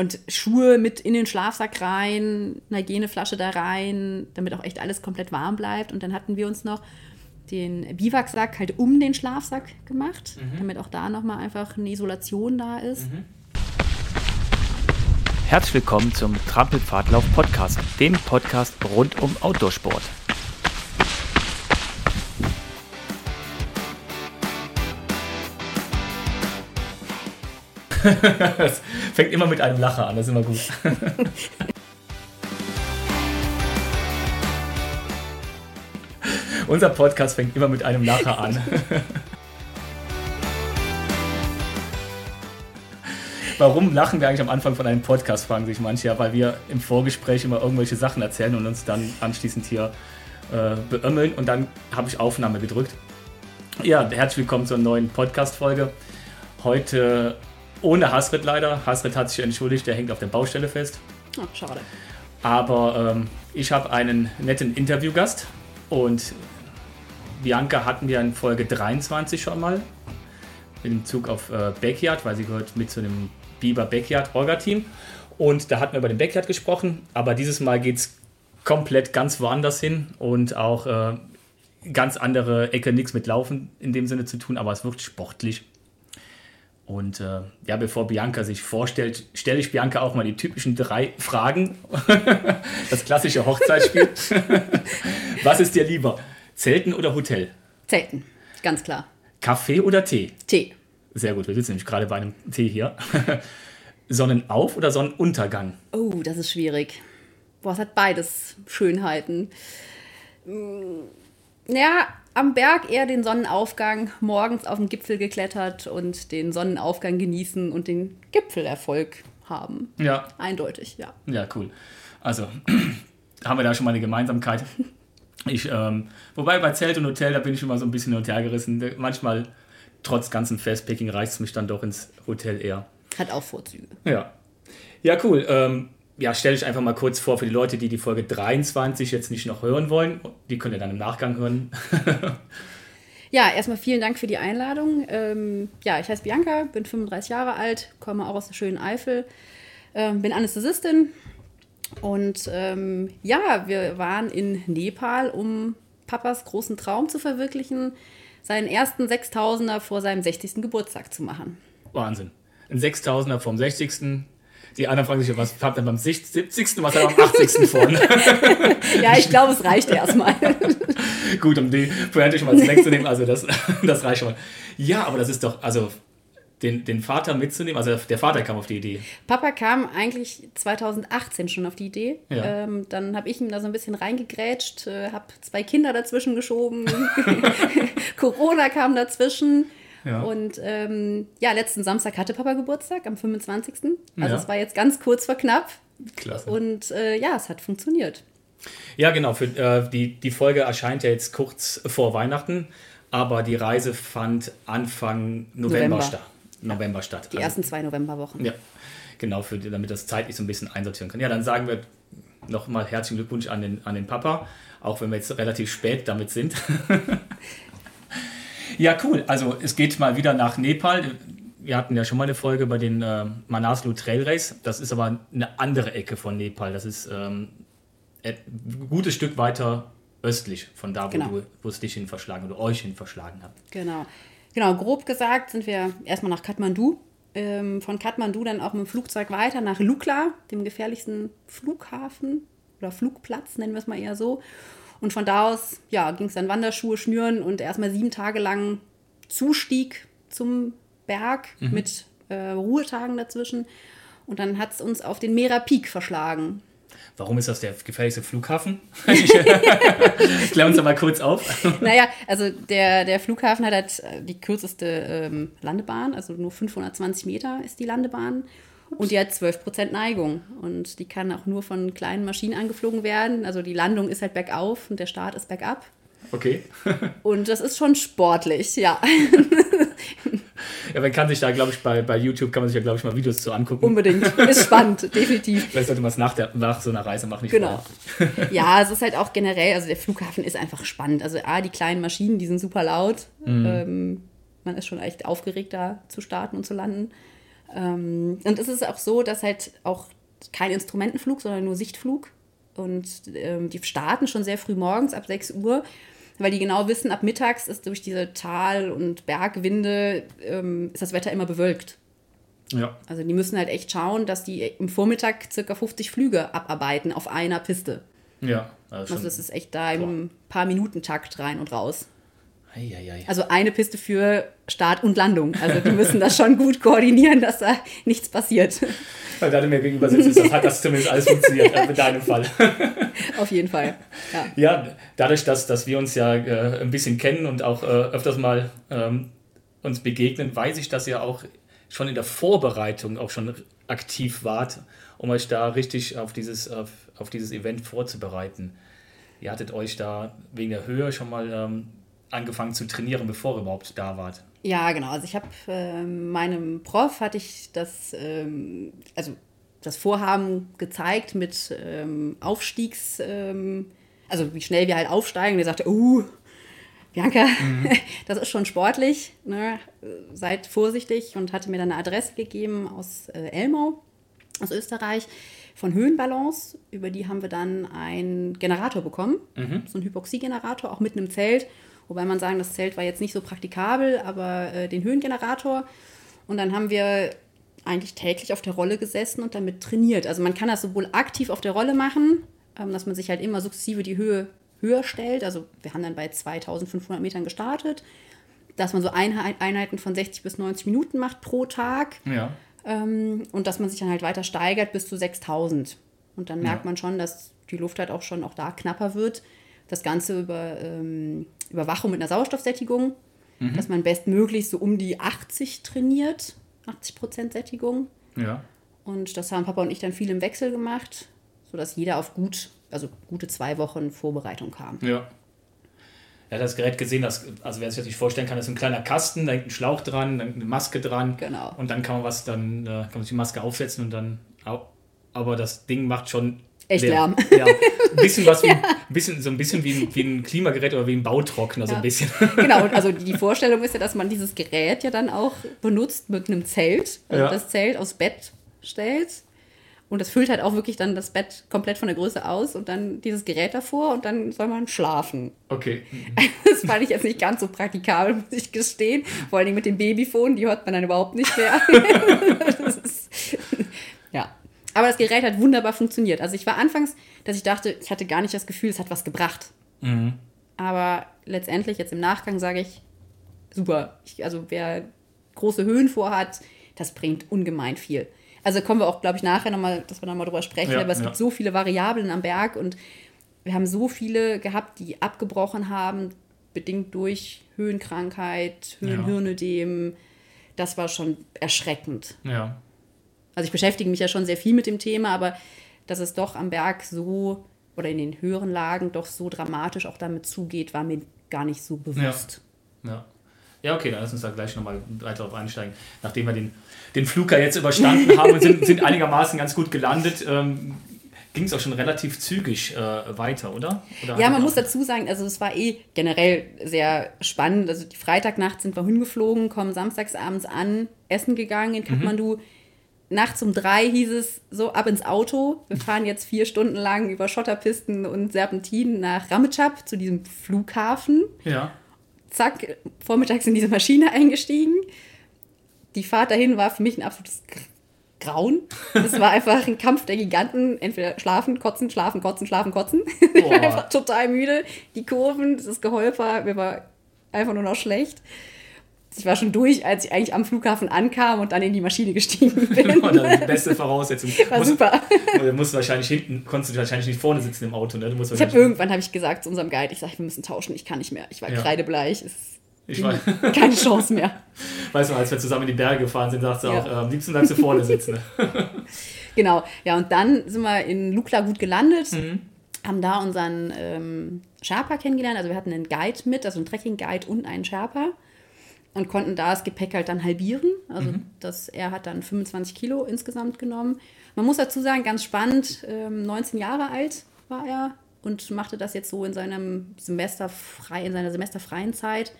und Schuhe mit in den Schlafsack rein, eine Hygieneflasche da rein, damit auch echt alles komplett warm bleibt. Und dann hatten wir uns noch den Biwaksack halt um den Schlafsack gemacht, mhm. damit auch da nochmal einfach eine Isolation da ist. Mhm. Herzlich willkommen zum Trampelpfadlauf Podcast, dem Podcast rund um Outdoorsport. Das fängt immer mit einem Lacher an, das ist immer gut. Unser Podcast fängt immer mit einem Lacher an. Warum lachen wir eigentlich am Anfang von einem Podcast, fragen sich manche ja, weil wir im Vorgespräch immer irgendwelche Sachen erzählen und uns dann anschließend hier äh, beömmeln und dann habe ich Aufnahme gedrückt. Ja, herzlich willkommen zur neuen Podcast-Folge. Heute ohne Hasrit leider. Hasrit hat sich entschuldigt, der hängt auf der Baustelle fest. Ach, schade. Aber ähm, ich habe einen netten Interviewgast und Bianca hatten wir in Folge 23 schon mal mit dem Zug auf äh, Backyard, weil sie gehört mit zu dem Biber Backyard Orga-Team. Und da hatten wir über den Backyard gesprochen, aber dieses Mal geht es komplett ganz woanders hin und auch äh, ganz andere Ecke, nichts mit Laufen in dem Sinne zu tun, aber es wird sportlich. Und äh, ja, bevor Bianca sich vorstellt, stelle ich Bianca auch mal die typischen drei Fragen. das klassische Hochzeitsspiel. Was ist dir lieber? Zelten oder Hotel? Zelten, ganz klar. Kaffee oder Tee? Tee. Sehr gut, wir sitzen nämlich gerade bei einem Tee hier. Sonnenauf- oder Sonnenuntergang? Oh, das ist schwierig. Boah, es hat beides Schönheiten. Ja, am Berg eher den Sonnenaufgang, morgens auf den Gipfel geklettert und den Sonnenaufgang genießen und den Gipfelerfolg haben. Ja. Eindeutig, ja. Ja, cool. Also haben wir da schon mal eine Gemeinsamkeit. Ich, ähm, wobei bei Zelt und Hotel, da bin ich immer so ein bisschen hin und her gerissen. Manchmal, trotz ganzen Festpicking, reicht es mich dann doch ins Hotel eher. Hat auch Vorzüge. Ja. Ja, cool. Ähm, ja, stelle ich einfach mal kurz vor für die Leute, die die Folge 23 jetzt nicht noch hören wollen. Die könnt ihr dann im Nachgang hören. ja, erstmal vielen Dank für die Einladung. Ähm, ja, ich heiße Bianca, bin 35 Jahre alt, komme auch aus der schönen Eifel, ähm, bin Anästhesistin und ähm, ja, wir waren in Nepal, um Papas großen Traum zu verwirklichen, seinen ersten 6000er vor seinem 60. Geburtstag zu machen. Wahnsinn. Ein 6000er vom 60 die anderen fragen sich, was habt ihr beim 70. und was habt ihr beim 80. von? ja, ich glaube, es reicht erstmal. Gut, um die Pointe schon mal wegzunehmen, also das, das reicht schon mal. Ja, aber das ist doch, also den, den Vater mitzunehmen, also der Vater kam auf die Idee. Papa kam eigentlich 2018 schon auf die Idee. Ja. Ähm, dann habe ich ihm da so ein bisschen reingegrätscht, äh, habe zwei Kinder dazwischen geschoben. Corona kam dazwischen. Ja. Und ähm, ja, letzten Samstag hatte Papa Geburtstag, am 25. Also ja. es war jetzt ganz kurz vor knapp. Klasse. Und äh, ja, es hat funktioniert. Ja, genau. Für, äh, die, die Folge erscheint ja jetzt kurz vor Weihnachten, aber die Reise fand Anfang November, November. statt. November statt. Die also, ersten zwei Novemberwochen. Ja, genau, für, damit das zeitlich so ein bisschen einsortieren kann. Ja, dann sagen wir nochmal herzlichen Glückwunsch an den, an den Papa, auch wenn wir jetzt relativ spät damit sind. Ja, cool. Also es geht mal wieder nach Nepal. Wir hatten ja schon mal eine Folge bei den äh, Manaslu Trail Race. Das ist aber eine andere Ecke von Nepal. Das ist ähm, ein gutes Stück weiter östlich von da, wo, genau. du, wo es dich hin verschlagen oder euch hin verschlagen hat. Genau. Genau, grob gesagt sind wir erstmal nach Kathmandu. Ähm, von Kathmandu dann auch mit dem Flugzeug weiter nach Lukla, dem gefährlichsten Flughafen oder Flugplatz, nennen wir es mal eher so. Und von da aus ja, ging es dann Wanderschuhe schnüren und erstmal sieben Tage lang Zustieg zum Berg mhm. mit äh, Ruhetagen dazwischen. Und dann hat es uns auf den Mera Peak verschlagen. Warum ist das der gefährlichste Flughafen? Klär uns doch mal kurz auf. naja, also der, der Flughafen hat halt äh, die kürzeste ähm, Landebahn, also nur 520 Meter ist die Landebahn. Und die hat 12% Neigung. Und die kann auch nur von kleinen Maschinen angeflogen werden. Also die Landung ist halt bergauf und der Start ist bergab. Okay. und das ist schon sportlich, ja. Ja, man kann sich da, glaube ich, bei, bei YouTube kann man sich ja, glaube ich, mal Videos zu angucken. Unbedingt. Ist spannend, definitiv. Vielleicht sollte man es nach, nach so einer Reise machen, nicht Genau. ja, es ist halt auch generell, also der Flughafen ist einfach spannend. Also A, die kleinen Maschinen, die sind super laut. Mhm. Ähm, man ist schon echt aufgeregt, da zu starten und zu landen. Ähm, und es ist auch so, dass halt auch kein Instrumentenflug, sondern nur Sichtflug. Und ähm, die starten schon sehr früh morgens ab 6 Uhr, weil die genau wissen, ab mittags ist durch diese Tal- und Bergwinde ähm, ist das Wetter immer bewölkt. Ja. Also die müssen halt echt schauen, dass die im Vormittag circa 50 Flüge abarbeiten auf einer Piste. Ja. Also das ist echt da im paar Minuten Takt rein und raus. Eieiei. Also eine Piste für Start und Landung. Also die müssen das schon gut koordinieren, dass da nichts passiert. Weil da du mir gegenüber sitzt, das hat das zumindest alles funktioniert, äh, in deinem Fall. Auf jeden Fall. Ja, Ja, dadurch, dass, dass wir uns ja äh, ein bisschen kennen und auch äh, öfters mal ähm, uns begegnen, weiß ich, dass ihr auch schon in der Vorbereitung auch schon aktiv wart, um euch da richtig auf dieses, auf, auf dieses Event vorzubereiten. Ihr hattet euch da wegen der Höhe schon mal ähm, angefangen zu trainieren, bevor ihr überhaupt da wart. ja genau. Also ich habe ähm, meinem Prof hatte ich das, ähm, also das Vorhaben gezeigt mit ähm, Aufstiegs, ähm, also wie schnell wir halt aufsteigen. Und er sagte, uh, Bianca, das ist schon sportlich, ne? seid vorsichtig und hatte mir dann eine Adresse gegeben aus äh, Elmau, aus Österreich, von Höhenbalance. Über die haben wir dann einen Generator bekommen, so einen Hypoxiegenerator, auch mitten im Zelt. Wobei man sagen, das Zelt war jetzt nicht so praktikabel, aber äh, den Höhengenerator. Und dann haben wir eigentlich täglich auf der Rolle gesessen und damit trainiert. Also man kann das sowohl aktiv auf der Rolle machen, ähm, dass man sich halt immer sukzessive die Höhe höher stellt. Also wir haben dann bei 2500 Metern gestartet, dass man so Einheit, Einheiten von 60 bis 90 Minuten macht pro Tag Ja. ähm, und dass man sich dann halt weiter steigert bis zu 6000. Und dann merkt Ja. man schon, dass die Luft halt auch schon auch da knapper wird. Das Ganze über ähm, Überwachung mit einer Sauerstoffsättigung, dass man bestmöglich so um die 80 trainiert, 80 Prozent Sättigung. Ja. Und das haben Papa und ich dann viel im Wechsel gemacht, sodass jeder auf gut, also gute zwei Wochen Vorbereitung kam. Ja. Er hat das Gerät gesehen, das, also wer sich das nicht vorstellen kann, das ist ein kleiner Kasten, da hängt ein Schlauch dran, da hängt eine Maske dran. Genau. Und dann kann man was, dann äh, kann man sich die Maske aufsetzen und dann. Aber das Ding macht schon. Echt Lärm. Ja. Ein bisschen was wie, ein bisschen, so ein bisschen wie ein, wie ein Klimagerät oder wie ein Bautrockner, so Ja. ein bisschen. genau, also die Vorstellung ist ja, dass man dieses Gerät ja dann auch benutzt mit einem Zelt. Also Ja. das Zelt aufs Bett stellt. Und das füllt halt auch wirklich dann das Bett komplett von der Größe aus und dann dieses Gerät davor und dann soll man schlafen. Okay. Das fand ich jetzt nicht ganz so praktikabel, muss ich gestehen. Vor allen Dingen mit dem Babyphone, die hört man dann überhaupt nicht mehr. das ist, ja. Aber das Gerät hat wunderbar funktioniert. Also ich war anfangs, dass ich dachte, ich hatte gar nicht das Gefühl, es hat was gebracht. Aber letztendlich, jetzt im Nachgang, sage ich, super. Ich, also wer große Höhen vorhat, das bringt ungemein viel. Also kommen wir auch, glaube ich, nachher nochmal, dass wir nochmal drüber sprechen, Ja, aber es ja. gibt so viele Variablen am Berg und wir haben so viele gehabt, die abgebrochen haben, bedingt durch Höhenkrankheit, Ja. Höhenhirnödem. Das war schon erschreckend. Ja. Also ich beschäftige mich ja schon sehr viel mit dem Thema, aber dass es doch am Berg so oder in den höheren Lagen doch so dramatisch auch damit zugeht, war mir gar nicht so bewusst. Ja. Ja, okay, dann lass uns da gleich nochmal weiter drauf einsteigen. Nachdem wir den, den Flug ja jetzt überstanden haben und sind, sind einigermaßen ganz gut gelandet, ähm, ging es auch schon relativ zügig äh, weiter, oder? oder Ja, man muss dazu sagen, also es war eh generell sehr spannend. Also die Freitagnacht sind wir hingeflogen, kommen samstagsabends an, essen gegangen in Kathmandu. Nachts um drei hieß es so, ab ins Auto. Wir fahren jetzt vier Stunden lang über Schotterpisten und Serpentinen nach Ramechab zu diesem Flughafen. Ja. Zack, vormittags in diese Maschine eingestiegen. Die Fahrt dahin war für mich ein absolutes Gr- Grauen. Es war einfach ein Kampf der Giganten. Entweder schlafen, kotzen, schlafen, kotzen, schlafen, kotzen. Ich war einfach total müde. Die Kurven, das Geholper, mir war einfach nur noch schlecht. Ich war schon durch, als ich eigentlich am Flughafen ankam und dann in die Maschine gestiegen bin. Dann die beste Voraussetzung. War Muss- super. Du musst wahrscheinlich hinten, konntest du wahrscheinlich nicht vorne sitzen im Auto, ne? Musst Ich wahrscheinlich- irgendwann habe ich gesagt zu unserem Guide, ich sage, wir müssen tauschen, ich kann nicht mehr. Ich war Ja. kreidebleich. Ich weiß, keine Chance mehr. weißt du, als wir zusammen in die Berge gefahren sind, sagst du Ja. auch, äh, am liebsten bleibst du vorne sitzen. Ne? Genau, ja, und dann sind wir in Lukla gut gelandet, Mhm. haben da unseren ähm, Sherpa kennengelernt. Also wir hatten einen Guide mit, also einen Trekking-Guide und einen Sherpa und konnten da das Gepäck halt dann halbieren. Also Mhm. das, er hat dann 25 Kilo insgesamt genommen. Man muss dazu sagen, ganz spannend, ähm, 19 Jahre alt war er und machte das jetzt so in seinem Semester frei, in seiner semesterfreien Zeit,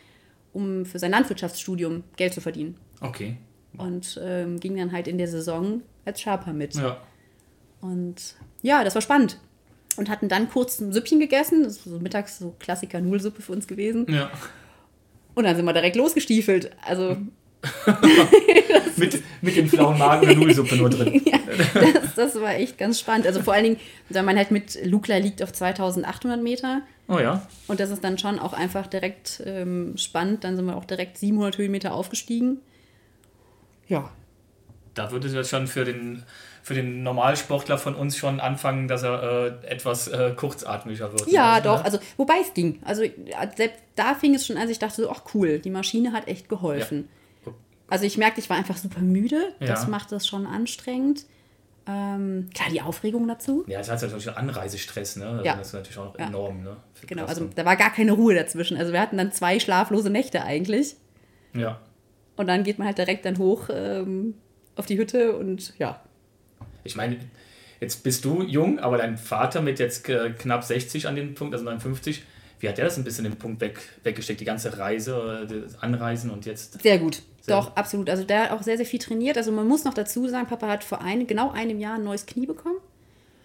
um für sein Landwirtschaftsstudium Geld zu verdienen. Okay. und ähm, ging dann halt in der Saison als Sherpa mit. Ja. Und ja, das war spannend. Und hatten dann kurz ein Süppchen gegessen. Das war so mittags so Klassiker Nudelsuppe für uns gewesen. Ja. Und dann sind wir direkt losgestiefelt. Also mit, mit dem flauen Magen der Nudelsuppe nur drin. ja, das, das war echt ganz spannend. Also vor allen Dingen, da man halt mit Lukla liegt auf 2800 Meter. Oh ja. Und das ist dann schon auch einfach direkt ähm, spannend. Dann sind wir auch direkt 700 Höhenmeter aufgestiegen. Ja. Da würde es ja schon für den, für den Normalsportler von uns schon anfangen, dass er äh, etwas äh, kurzatmiger wird. Ja, also, doch. ne? Also, wobei es ging. Also, selbst da fing es schon an, ich dachte so, ach cool, die Maschine hat echt geholfen. Ja. Also, ich merkte, ich war einfach super müde. Das Ja. macht das schon anstrengend. Ähm, klar, die Aufregung dazu. Ja, das hat natürlich schon Anreisestress, ne? Also Ja. Das ist natürlich auch Ja. enorm, ne? Genau, also da war gar keine Ruhe dazwischen. Also, wir hatten dann zwei schlaflose Nächte eigentlich. Ja. Und dann geht man halt direkt dann hoch ähm, auf die Hütte und ja. Ich meine, jetzt bist du jung, aber dein Vater mit jetzt äh, knapp 60 an dem Punkt, also 59, wie hat der das ein bisschen den Punkt weg, weggesteckt? Die ganze Reise, äh, das Anreisen und jetzt. Sehr gut. Sehr Doch, absolut. Also der hat auch sehr, sehr viel trainiert. Also man muss noch dazu sagen, Papa hat vor ein, genau einem Jahr ein neues Knie bekommen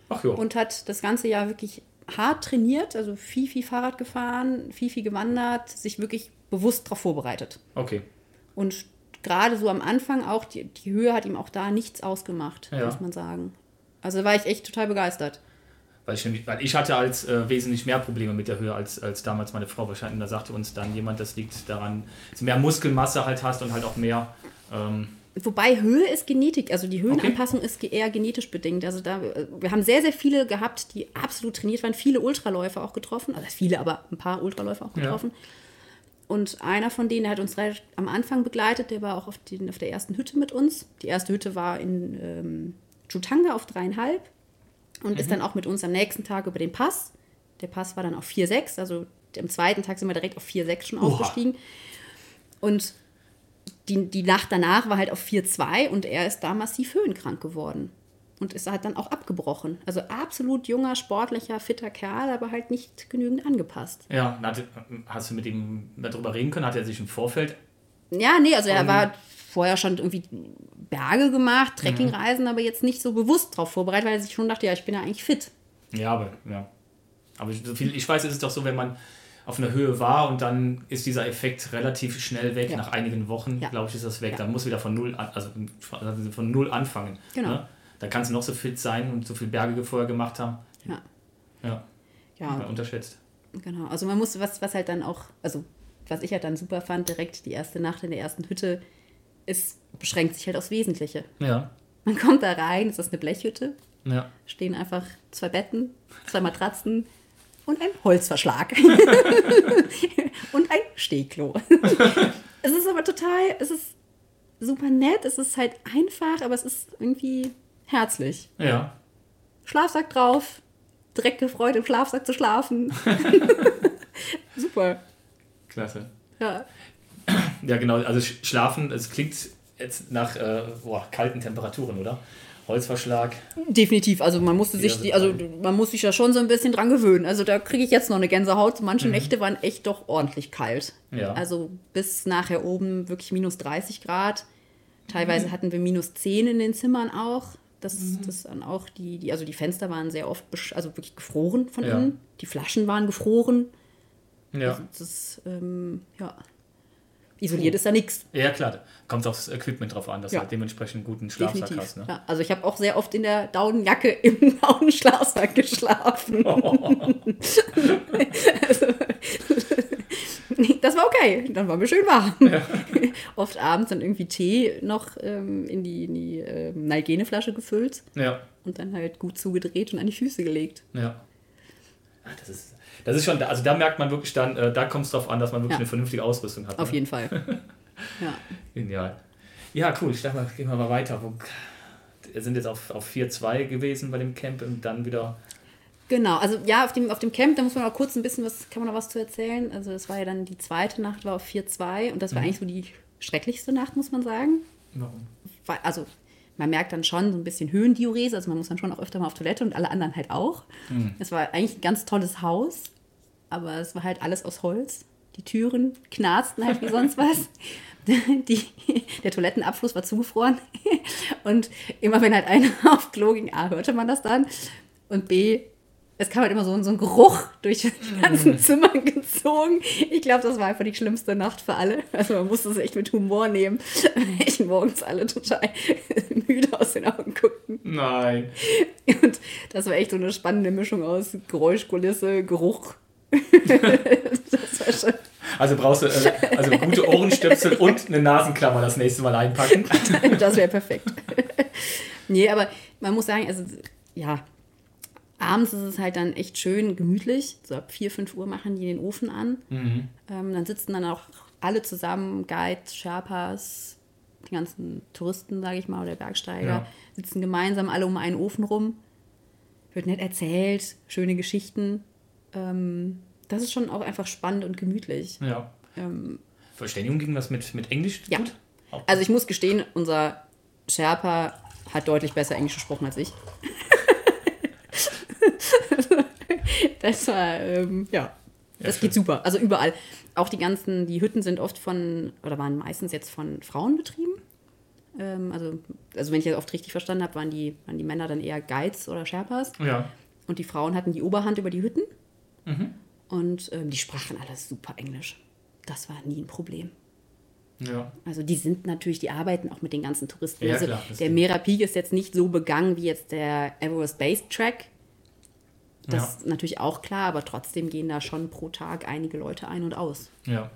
Ach jo. und hat das ganze Jahr wirklich hart trainiert, also viel, viel Fahrrad gefahren, viel, viel gewandert, sich wirklich bewusst darauf vorbereitet. Okay. Und gerade so am Anfang auch, die, die Höhe hat ihm auch da nichts ausgemacht, Ja. muss man sagen. Also war ich echt total begeistert. Weil ich, weil ich hatte als äh, wesentlich mehr Probleme mit der Höhe als, als damals meine Frau wahrscheinlich. Und da sagte uns dann jemand, das liegt daran, dass du mehr Muskelmasse halt hast und halt auch mehr. Ähm, Wobei Höhe ist Genetik, also die Höhenanpassung ist ge- eher genetisch bedingt. Also da, äh, wir haben sehr, sehr viele gehabt, die absolut trainiert waren, viele Ultraläufer auch getroffen, also viele, aber ein paar Ultraläufer auch Ja. Und einer von denen, der hat uns am Anfang begleitet, der war auch auf, den, auf der ersten Hütte mit uns. Die erste Hütte war in ähm, Chutanga auf dreieinhalb und ist dann auch mit uns am nächsten Tag über den Pass. Der Pass war dann auf 4,6, also am zweiten Tag sind wir direkt auf 4,6 schon Oha. aufgestiegen. Und die, die Nacht danach war halt auf 4,2 und er ist da massiv höhenkrank geworden. Und ist halt dann auch abgebrochen. Also absolut junger, sportlicher, fitter Kerl, aber halt nicht genügend angepasst. ja, hatte, hast du mit ihm darüber reden können? Hat er sich im Vorfeld. Ja, nee, also er war vorher schon irgendwie Berge gemacht, Trekkingreisen, aber jetzt nicht so bewusst drauf vorbereitet, weil er sich schon dachte, ja, ich bin ja eigentlich fit. Ja, aber ja. Aber so viel ich weiß, ist es doch so, wenn man auf einer Höhe war und dann ist dieser Effekt relativ schnell weg. Ja. Nach einigen Wochen, Ja. glaube ich, ist das weg. Ja. Dann muss wieder von null an, also von null anfangen. Genau. Ne? Da kannst du noch so fit sein und so viel Berge vorher gemacht haben. Ja. Ja, Ja, mal unterschätzt. Genau, also man muss, was, was halt dann auch, also was ich halt dann super fand, direkt die erste Nacht in der ersten Hütte, es beschränkt sich halt aufs Wesentliche. Ja, Man kommt da rein, es ist eine Blechhütte, ja. stehen einfach zwei Betten, zwei Matratzen und ein Holzverschlag. und ein Stehklo. es ist aber total, es ist super nett, es ist halt einfach, aber es ist irgendwie herzlich. Ja, Schlafsack drauf, direkt gefreut im Schlafsack zu schlafen. super. klasse. Ja. Ja, genau. Also Sch- Schlafen, es klingt jetzt nach äh, boah, kalten Temperaturen, oder? Holzverschlag. Definitiv, also man musste sich, Ja, die, also man muss sich da schon so ein bisschen dran gewöhnen. Also da kriege ich jetzt noch eine Gänsehaut. Manche Nächte waren echt doch ordentlich kalt. Mhm. Ja. Also bis nachher oben wirklich minus 30 Grad. Teilweise hatten wir minus 10 in den Zimmern auch. Das, Mhm. das dann auch die, die, also die Fenster waren sehr oft, also wirklich gefroren von Ja. innen. Die Flaschen waren gefroren. Ja. Also das, ähm, ja. Isoliert ist da nichts. ja, klar. Da Kommt aufs Equipment drauf an, dass Ja. du halt dementsprechend einen guten Schlafsack hast. Ne? Ja, also ich habe auch sehr oft in der Daunenjacke im Daunenschlafsack geschlafen. also, das war okay. Dann war mir schön warm. oft abends dann irgendwie Tee noch ähm, in die, in die ähm, Nalgene-Flasche gefüllt Ja, und dann halt gut zugedreht und an die Füße gelegt. ja. Ah, das ist, das ist schon, also da merkt man wirklich dann, äh, da kommt es drauf an, dass man wirklich Ja. eine vernünftige Ausrüstung hat. Auf ne? jeden Fall. Ja. Genial. Ja, cool. Ich dachte mal, gehen wir mal weiter. Wir sind jetzt auf, auf 4-2 gewesen bei dem Camp und dann wieder. Genau, also ja, auf dem, auf dem Camp, da muss man auch kurz ein bisschen was, kann man noch was zu erzählen. Also das war ja dann die zweite Nacht, war auf 4-2 und das war eigentlich so die schrecklichste Nacht, muss man sagen. Warum? Also man merkt dann schon so ein bisschen Höhendiurese, also man muss dann schon auch öfter mal auf Toilette und alle anderen halt auch. Es war eigentlich ein ganz tolles Haus, aber es war halt alles aus Holz. Die Türen knarzten halt wie sonst was. Die, der Toilettenabfluss war zugefroren. Und immer wenn halt einer auf Klo ging, A, hörte man das dann. Und B, es kam halt immer so, so ein Geruch durch die ganzen mm. Zimmer gezogen. Ich glaube, das war einfach die schlimmste Nacht für alle. Also man musste es echt mit Humor nehmen. Ich morgens alle total müde aus den Augen guckten. Nein. Und das war echt so eine spannende Mischung aus Geräuschkulisse, Geruch. das war schon. Also brauchst du äh, also gute Ohrenstöpsel und eine Nasenklammer das nächste Mal einpacken. das wäre perfekt. nee, aber man muss sagen, also ja, abends ist es halt dann echt schön gemütlich. So ab 4, 5 Uhr machen die den Ofen an. Mhm. Ähm, dann sitzen dann auch alle zusammen, Guides, Sherpas, die ganzen Touristen, sage ich mal, oder Bergsteiger, ja. sitzen gemeinsam alle um einen Ofen rum. Wird nett erzählt, schöne Geschichten. Ähm, das ist schon auch einfach spannend und gemütlich. Ja. Ähm, Verständigung ging das mit, mit Englisch ja. gut? Also ich muss gestehen, unser Sherpa hat deutlich besser Englisch gesprochen als ich. Das war, ähm, ja, das ja, geht super. Also überall. Auch die ganzen, die Hütten sind oft von, oder waren meistens jetzt von Frauen betrieben. Ähm, also, also wenn ich das oft richtig verstanden habe, waren die, waren die Männer dann eher Guides oder Sherpas. Ja. Und die Frauen hatten die Oberhand über die Hütten. Mhm. Und ähm, die sprachen alles super Englisch. Das war nie ein Problem. Ja. Also die sind natürlich, die arbeiten auch mit den ganzen Touristen. Ja, also klar, der Mera Peak ist jetzt nicht so begangen wie jetzt der Everest Base Track. Das ja. ist natürlich auch klar, aber trotzdem gehen da schon pro Tag einige Leute ein und aus. Ja.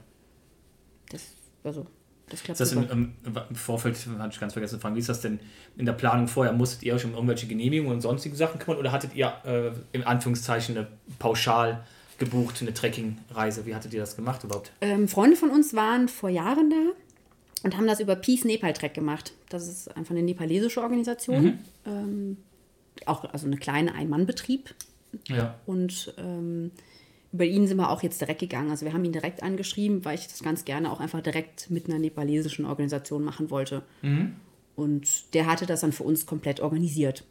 Das, also, das klappt ist das in, im, Vorfeld, hatte ich ganz vergessen zu fragen, wie ist das denn in der Planung vorher? Musstet ihr euch um irgendwelche Genehmigungen und sonstige Sachen kümmern oder hattet ihr äh, in Anführungszeichen eine pauschal gebucht, eine Trekkingreise? Wie hattet ihr das gemacht überhaupt? Ähm, Freunde von uns waren vor Jahren da und haben das über Peace Nepal Trek gemacht. Das ist einfach eine nepalesische Organisation. Mhm. Ähm, auch also eine kleine Ein-Mann-Betrieb. Ja. Und ähm, über ihn sind wir auch jetzt direkt gegangen. Also wir haben ihn direkt angeschrieben, weil ich das ganz gerne auch einfach direkt mit einer nepalesischen Organisation machen wollte. Mhm. Und der hatte das dann für uns komplett organisiert.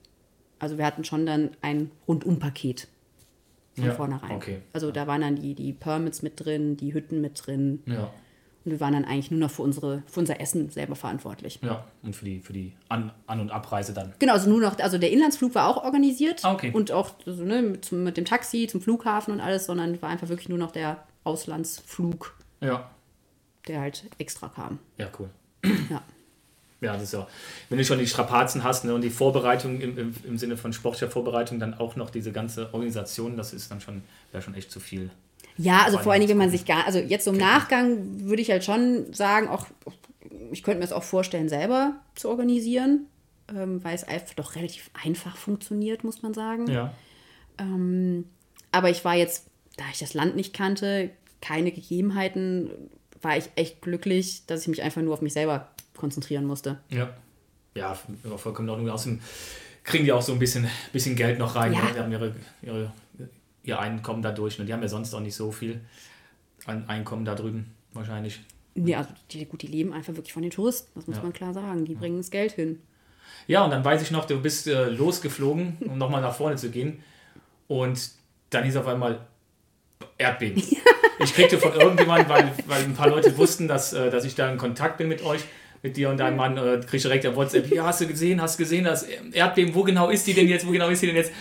Also wir hatten schon dann ein Rundum-Paket von ja, vornherein. Okay. Also da waren dann die, die Permits mit drin, die Hütten mit drin. Ja. Und wir waren dann eigentlich nur noch für, unsere, für unser Essen selber verantwortlich. Ja, und für die, für die An-, An und Abreise dann. Genau, also nur noch, also der Inlandsflug war auch organisiert. Ah, okay. Und auch also, ne, mit, mit dem Taxi zum Flughafen und alles, sondern war einfach wirklich nur noch der Auslandsflug. Ja. Der halt extra kam. Ja, cool. Ja. Ja, das ist ja, wenn du schon die Strapazen hast ne, und die Vorbereitung im, im, im Sinne von sportlicher Vorbereitung, dann auch noch diese ganze Organisation, das ist dann schon, wäre schon echt zu viel. Ja, also vor allen Dingen, wenn man sich gar, also jetzt so im Nachgang würde ich halt schon sagen, auch ich könnte mir das auch vorstellen, selber zu organisieren, ähm, weil es einfach doch relativ einfach funktioniert, muss man sagen. Ja. Ähm, aber ich war jetzt, da ich das Land nicht kannte, keine Gegebenheiten, war ich echt glücklich, dass ich mich einfach nur auf mich selber konzentrieren musste. Ja. Ja, vollkommen in Ordnung. Außerdem kriegen die auch so ein bisschen, bisschen Geld noch rein. Ja. Ne? Die haben ihre, ihre, ihr Einkommen dadurch. Ne? Die haben ja sonst auch nicht so viel Einkommen da drüben, wahrscheinlich. Ja, also die, gut, die leben einfach wirklich von den Touristen, das muss ja. man klar sagen. Die bringen das Geld hin. Ja, und dann weiß ich noch, du bist äh, losgeflogen, um nochmal nach vorne zu gehen. Und dann hieß auf einmal Erdbeben. Ich kriegte von irgendjemandem, weil, weil ein paar Leute wussten, dass, äh, dass ich da in Kontakt bin mit euch, mit dir und deinem Mann, äh, kriegst du direkt auf WhatsApp, ja, hast du gesehen, hast du gesehen, das Erdbeben, wo genau ist die denn jetzt, wo genau ist die denn jetzt?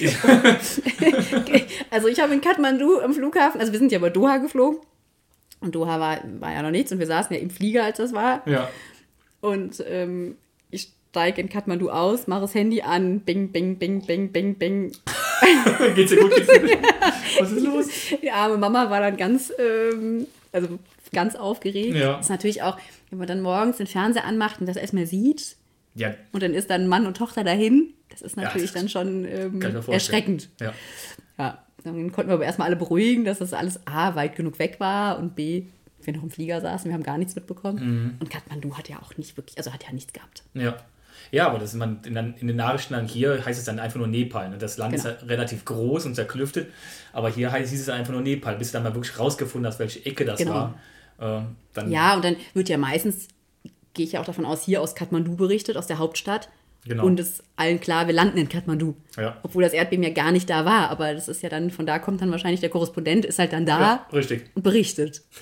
also ich habe in Kathmandu am Flughafen, also wir sind ja über Doha geflogen und Doha war, war ja noch nichts und wir saßen ja im Flieger, als das war. Ja. Und ähm, ich steige in Kathmandu aus, mache das Handy an, bing, bing, bing, bing, bing, bing. geht's dir gut? Geht's dir gut? Was ist los? Die arme Mama war dann ganz, ähm, also ganz aufgeregt. Ja. Das ist natürlich auch, wenn man dann morgens den Fernseher anmacht und das erstmal sieht. Ja. Und dann ist dann Mann und Tochter dahin. Das ist natürlich ja, das dann schon ähm, erschreckend. Ja. ja. Dann konnten wir aber erstmal alle beruhigen, dass das alles A, weit genug weg war und B, wir noch im Flieger saßen, wir haben gar nichts mitbekommen. Mhm. Und Kathmandu hat ja auch nicht wirklich, also hat ja nichts gehabt. Ja. Ja, aber das ist man in, in, den Nachrichten dann hier heißt es dann einfach nur Nepal. Ne? Das Land genau. ist ja relativ groß und zerklüftet, aber hier heißt, hieß es einfach nur Nepal, bis du dann mal wirklich rausgefunden hast, welche Ecke das genau. war. Äh, ja, und dann wird ja meistens, gehe ich ja auch davon aus, hier aus Kathmandu berichtet, aus der Hauptstadt. Genau. Und es ist allen klar, wir landen in Kathmandu. Ja. Obwohl das Erdbeben ja gar nicht da war. Aber das ist ja dann, von da kommt dann wahrscheinlich der Korrespondent, ist halt dann da Ja, richtig. und berichtet.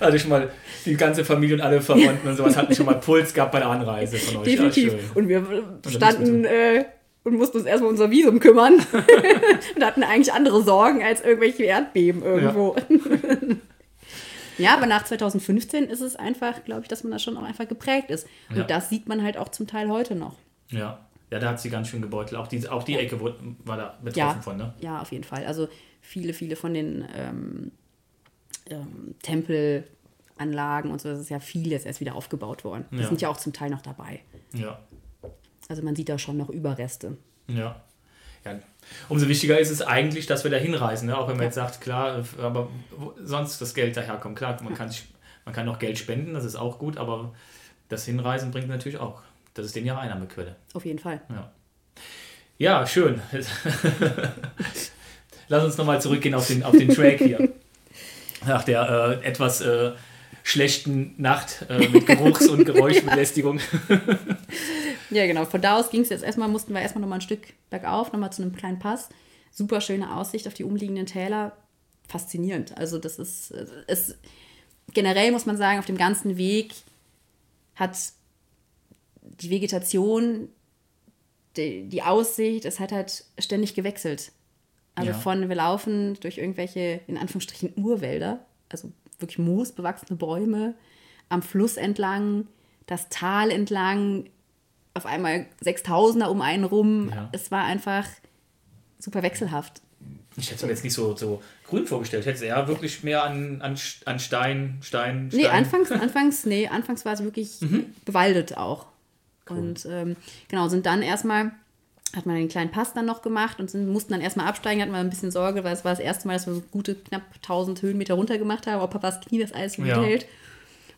Also schon mal die ganze Familie und alle Verwandten und sowas hatten schon mal Puls gehabt bei der Anreise von euch. Definitiv. Schön. und wir müssen standen äh, und mussten uns erstmal um unser Visum kümmern. und hatten eigentlich andere Sorgen als irgendwelche Erdbeben irgendwo. Ja. aber nach 2015 ist es einfach, glaube ich, dass man da schon auch einfach geprägt ist. Und Ja. das sieht man halt auch zum Teil heute noch. Ja. ja, da hat sie ganz schön gebeutelt. Auch die, auch die Ecke wurde, war da betroffen Ja. von, ne? Ja, auf jeden Fall. Also viele, viele von den ähm, ähm, Tempelanlagen und so, das ist ja viel jetzt erst wieder aufgebaut worden. Die Ja. sind ja auch zum Teil noch dabei. Ja. Also man sieht da schon noch Überreste. Ja. ja. Umso wichtiger ist es eigentlich, dass wir da hinreisen. Ne? Auch wenn man jetzt sagt, klar, aber wo sonst das Geld daherkommt. Klar, man kann, sich, man kann auch Geld spenden, das ist auch gut, aber das Hinreisen bringt natürlich auch. Das ist denen ja Einnahmequelle. Auf jeden Fall. Ja, ja schön. Lass uns nochmal zurückgehen auf den, auf den Track hier. Nach der äh, etwas äh, schlechten Nacht äh, mit Geruchs- und Geräuschbelästigung. Ja, genau. Von da aus ging es jetzt erstmal, mussten wir erstmal nochmal ein Stück bergauf, nochmal zu einem kleinen Pass. Super schöne Aussicht auf die umliegenden Täler. Faszinierend. Also, das ist, es, generell muss man sagen, auf dem ganzen Weg hat die Vegetation, die, die Aussicht, es hat halt ständig gewechselt. Also Ja. von, wir laufen durch irgendwelche, in Anführungsstrichen, Urwälder, also wirklich moosbewachsene Bäume, am Fluss entlang, das Tal entlang, auf einmal 6000er um einen rum. Ja. Es war einfach super wechselhaft. Ich hätte es mir jetzt nicht so, so grün vorgestellt. Ich hätte es eher wirklich mehr an, an, an Stein, Stein, Stein. Nee, anfangs, anfangs, nee, anfangs war es wirklich Mhm. bewaldet auch. Und ähm, genau, sind dann erstmal, hat man den kleinen Pass dann noch gemacht und sind, mussten dann erstmal absteigen, hatten wir ein bisschen Sorge, weil es war das erste Mal, dass wir so gute knapp 1000 Höhenmeter runter gemacht haben, ob Papas Knie das alles so Ja. mithält.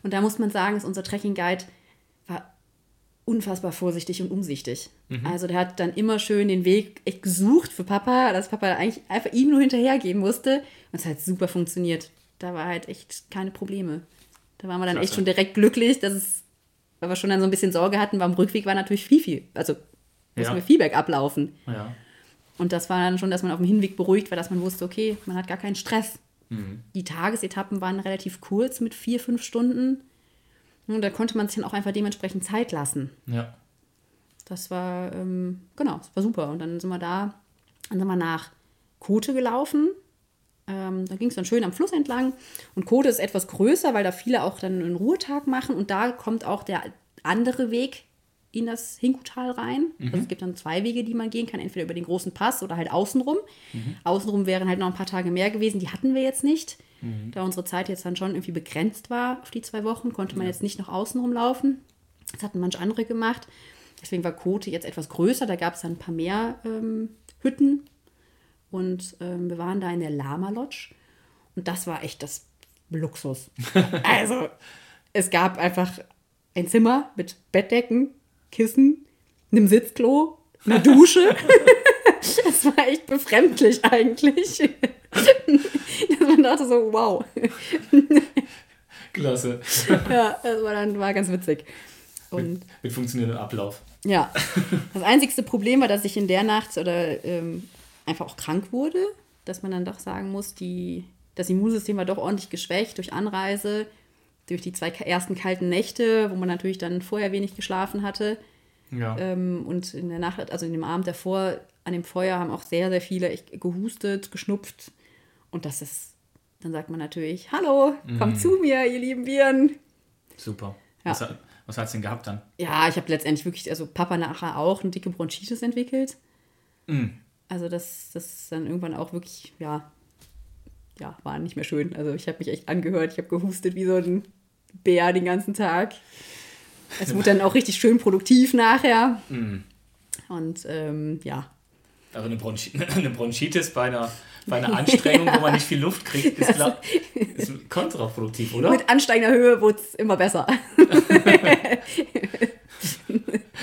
Und da muss man sagen, dass unser Trekking Guide war unfassbar vorsichtig und umsichtig. Mhm. Also der hat dann immer schön den Weg echt gesucht für Papa, dass Papa eigentlich einfach ihm nur hinterhergehen musste. Und es hat super funktioniert. Da war halt echt keine Probleme. Da waren wir dann echt Klasse. schon direkt glücklich, dass es, weil wir schon dann so ein bisschen Sorge hatten, beim Rückweg war natürlich viel, viel, also mussten Ja. wir viel bergab laufen. Ja. Und das war dann schon, dass man auf dem Hinweg beruhigt war, dass man wusste, okay, man hat gar keinen Stress. Mhm. Die Tagesetappen waren relativ kurz mit vier, fünf Stunden. Und da konnte man sich dann auch einfach dementsprechend Zeit lassen. ja. Das war, ähm, genau, das war super. Und dann sind wir da, dann sind wir nach Kote gelaufen. Ähm, da ging es dann schön am Fluss entlang. Und Kote ist etwas größer, weil da viele auch dann einen Ruhetag machen. Und da kommt auch der andere Weg in das Hinkutal rein. Also es gibt dann zwei Wege, die man gehen kann, entweder über den großen Pass oder halt außenrum. Außenrum wären halt noch ein paar Tage mehr gewesen, die hatten wir jetzt nicht. Da unsere Zeit jetzt dann schon irgendwie begrenzt war auf die zwei Wochen, konnte man jetzt nicht noch außenrum laufen. Das hatten manche andere gemacht. Deswegen war Kote jetzt etwas größer, da gab es dann ein paar mehr ähm, Hütten. Und ähm, wir waren da in der Lama Lodge. Und das war echt das Luxus. also, es gab einfach ein Zimmer mit Bettdecken, Kissen, einem Sitzklo, einer Dusche. das war echt befremdlich eigentlich. Dass man dachte so, wow. Klasse. Ja, das war dann war ganz witzig. Und Mit funktionierendem Ablauf. ja, das einzigste Problem war, dass ich in der Nacht oder ähm, einfach auch krank wurde, dass man dann doch sagen muss, die, das Immunsystem war doch ordentlich geschwächt durch Anreise, durch die zwei ersten kalten Nächte, wo man natürlich dann vorher wenig geschlafen hatte. Ja. Ähm, und in der Nacht, also in dem Abend davor, an dem Feuer haben auch sehr, sehr viele gehustet, geschnupft. Und das ist, dann sagt man natürlich, hallo, kommt zu mir, ihr lieben Viren. Super. Ja. Was, hat- was hat es denn gehabt dann? Ja, ich habe letztendlich wirklich, also Papa nachher auch eine dicke Bronchitis entwickelt. Mm. Also das, das ist dann irgendwann auch wirklich, ja, ja, war nicht mehr schön. Also ich habe mich echt angehört, ich habe gehustet wie so ein Bär den ganzen Tag. Es wurde dann auch richtig schön produktiv nachher. Und ähm, ja, Also eine, Bronchi eine Bronchitis bei einer, bei einer Anstrengung, wo man nicht viel Luft kriegt, ist, klar, ist kontraproduktiv, oder? mit ansteigender Höhe wurde es immer besser.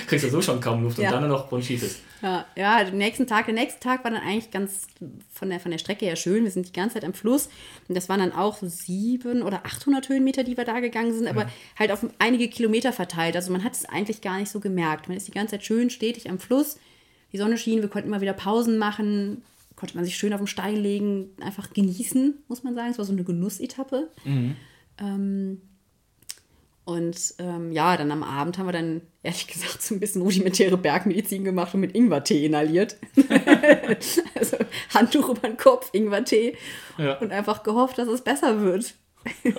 kriegst du so schon kaum Luft Ja. und dann nur noch Bronchitis. Ja, ja, den nächsten Tag, der nächste Tag war dann eigentlich ganz von der, von der Strecke her schön. Wir sind die ganze Zeit am Fluss und das waren dann auch sieben oder 800 Höhenmeter, die wir da gegangen sind, aber halt auf einige Kilometer verteilt. Also man hat es eigentlich gar nicht so gemerkt. Man ist die ganze Zeit schön stetig am Fluss. Die Sonne schien, wir konnten immer wieder Pausen machen, konnte man sich schön auf den Stein legen, einfach genießen, muss man sagen. Es war so eine Genussetappe. Ähm, und ähm, ja, dann am Abend haben wir dann, ehrlich gesagt, so ein bisschen rudimentäre Bergmedizin gemacht und mit Ingwertee inhaliert. also Handtuch über den Kopf, Ingwertee Ja. und einfach gehofft, dass es besser wird.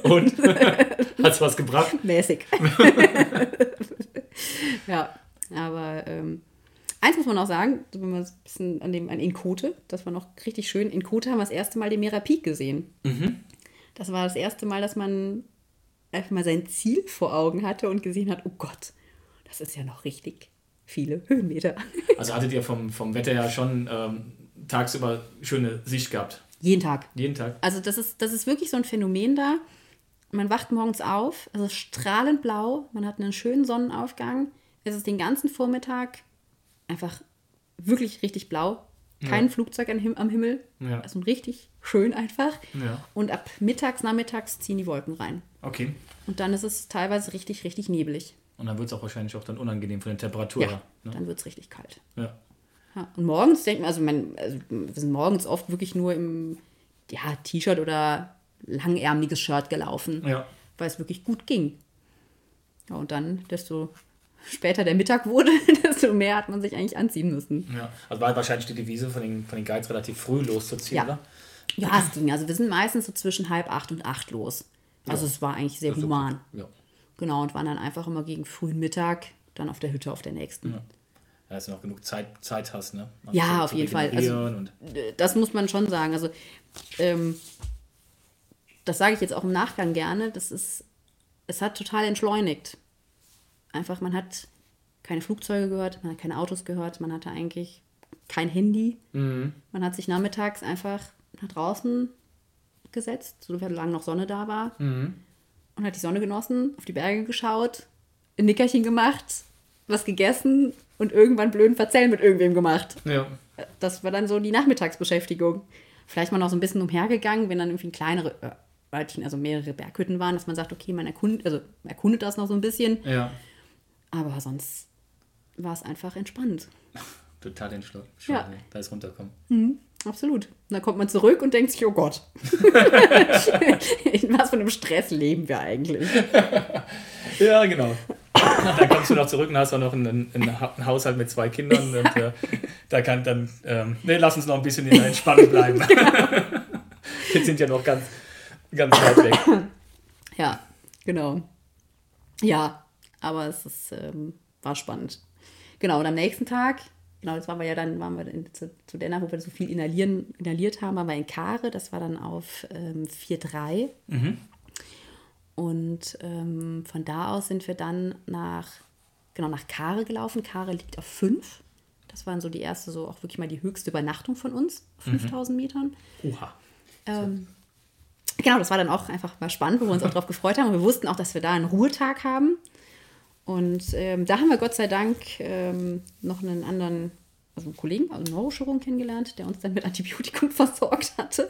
Und? Hat's was gebracht? Mäßig. ja, aber ähm, eins muss man auch sagen, wenn man ein bisschen an dem an Inkote, das war noch richtig schön. In Kote haben wir das erste Mal den Mera Peak gesehen. Das war das erste Mal, dass man einfach mal sein Ziel vor Augen hatte und gesehen hat, oh Gott, das ist ja noch richtig viele Höhenmeter. Also hattet ihr vom, vom Wetter her schon ähm, tagsüber schöne Sicht gehabt? Jeden Tag. Jeden Tag? Also das ist, das ist wirklich so ein Phänomen da. Man wacht morgens auf, also strahlend blau, man hat einen schönen Sonnenaufgang. Es ist den ganzen Vormittag einfach wirklich richtig blau. Kein Flugzeug am Him- am Himmel. Ja. Also richtig schön einfach. Ja. Und ab mittags, nachmittags ziehen die Wolken rein. Okay. Und dann ist es teilweise richtig, richtig nebelig. Und dann wird es auch wahrscheinlich auch dann unangenehm von der Temperatur Ja, her. Ne? dann wird es richtig kalt. Ja. Ja, und morgens denkt man, also, mein, also wir sind morgens oft wirklich nur im ja, T-Shirt oder langärmeliges Shirt gelaufen, Ja. weil es wirklich gut ging. Ja, und dann, desto später der Mittag wurde, desto mehr hat man sich eigentlich anziehen müssen. ja. Also war wahrscheinlich die Devise von den, von den Guides relativ früh loszuziehen, Ja. oder? Ja, es ging. Also wir sind meistens so zwischen halb acht und acht los. Also es war eigentlich sehr human. Ja. Genau, und waren dann einfach immer gegen frühen Mittag dann auf der Hütte auf der nächsten. Ja, dass du noch genug Zeit, Zeit hast, ne? Also Ja, zu- auf zu jeden Fall. Also, das muss man schon sagen. Also, ähm, das sage ich jetzt auch im Nachgang gerne. Das ist, es hat total entschleunigt. Einfach, man hat keine Flugzeuge gehört, man hat keine Autos gehört, man hatte eigentlich kein Handy. Mhm. Man hat sich nachmittags einfach nach draußen gesetzt, solange noch Sonne da war. Mhm. Und hat die Sonne genossen, auf die Berge geschaut, ein Nickerchen gemacht, was gegessen und irgendwann blöden Verzellen mit irgendwem gemacht ja. das war dann so die Nachmittagsbeschäftigung. Vielleicht mal noch so ein bisschen umhergegangen, wenn dann irgendwie kleinere Örtchen, also mehrere Berghütten waren, dass man sagt, okay, man erkundet, also erkundet das noch so ein bisschen. ja. Aber sonst war es einfach entspannt. Total entschlossen. Ja. Da ist runterkommen. Absolut. Und dann kommt man zurück und denkt sich, oh Gott. In was für einem Stress leben wir eigentlich? Ja, genau. dann kommst du noch zurück und hast auch noch einen, einen, Ha- einen Haushalt mit zwei Kindern. Und äh, da kann dann, ähm, nee, lass uns noch ein bisschen in der Entspannung bleiben. Wir sind ja noch ganz, ganz weit weg. Ja, genau. Ja, aber es ist, ähm, war spannend. Genau, und am nächsten Tag, genau, das waren wir ja dann, waren wir in, zu, zu Denner, wo wir so viel inhalieren, inhaliert haben, waren wir in Kare, das war dann auf ähm, 4-3. Und ähm, von da aus sind wir dann nach, genau, nach Kare gelaufen. Kare liegt auf 5. Das war dann so die erste, so auch wirklich mal die höchste Übernachtung von uns, 5000 Metern. Oha. Ähm, genau, das war dann auch einfach mal spannend, wo wir uns auch drauf gefreut haben. Und wir wussten auch, dass wir da einen Ruhetag haben. Und ähm, da haben wir Gott sei Dank ähm, noch einen anderen, also einen Kollegen, also einen Neurochirurgen kennengelernt, der uns dann mit Antibiotikum versorgt hatte.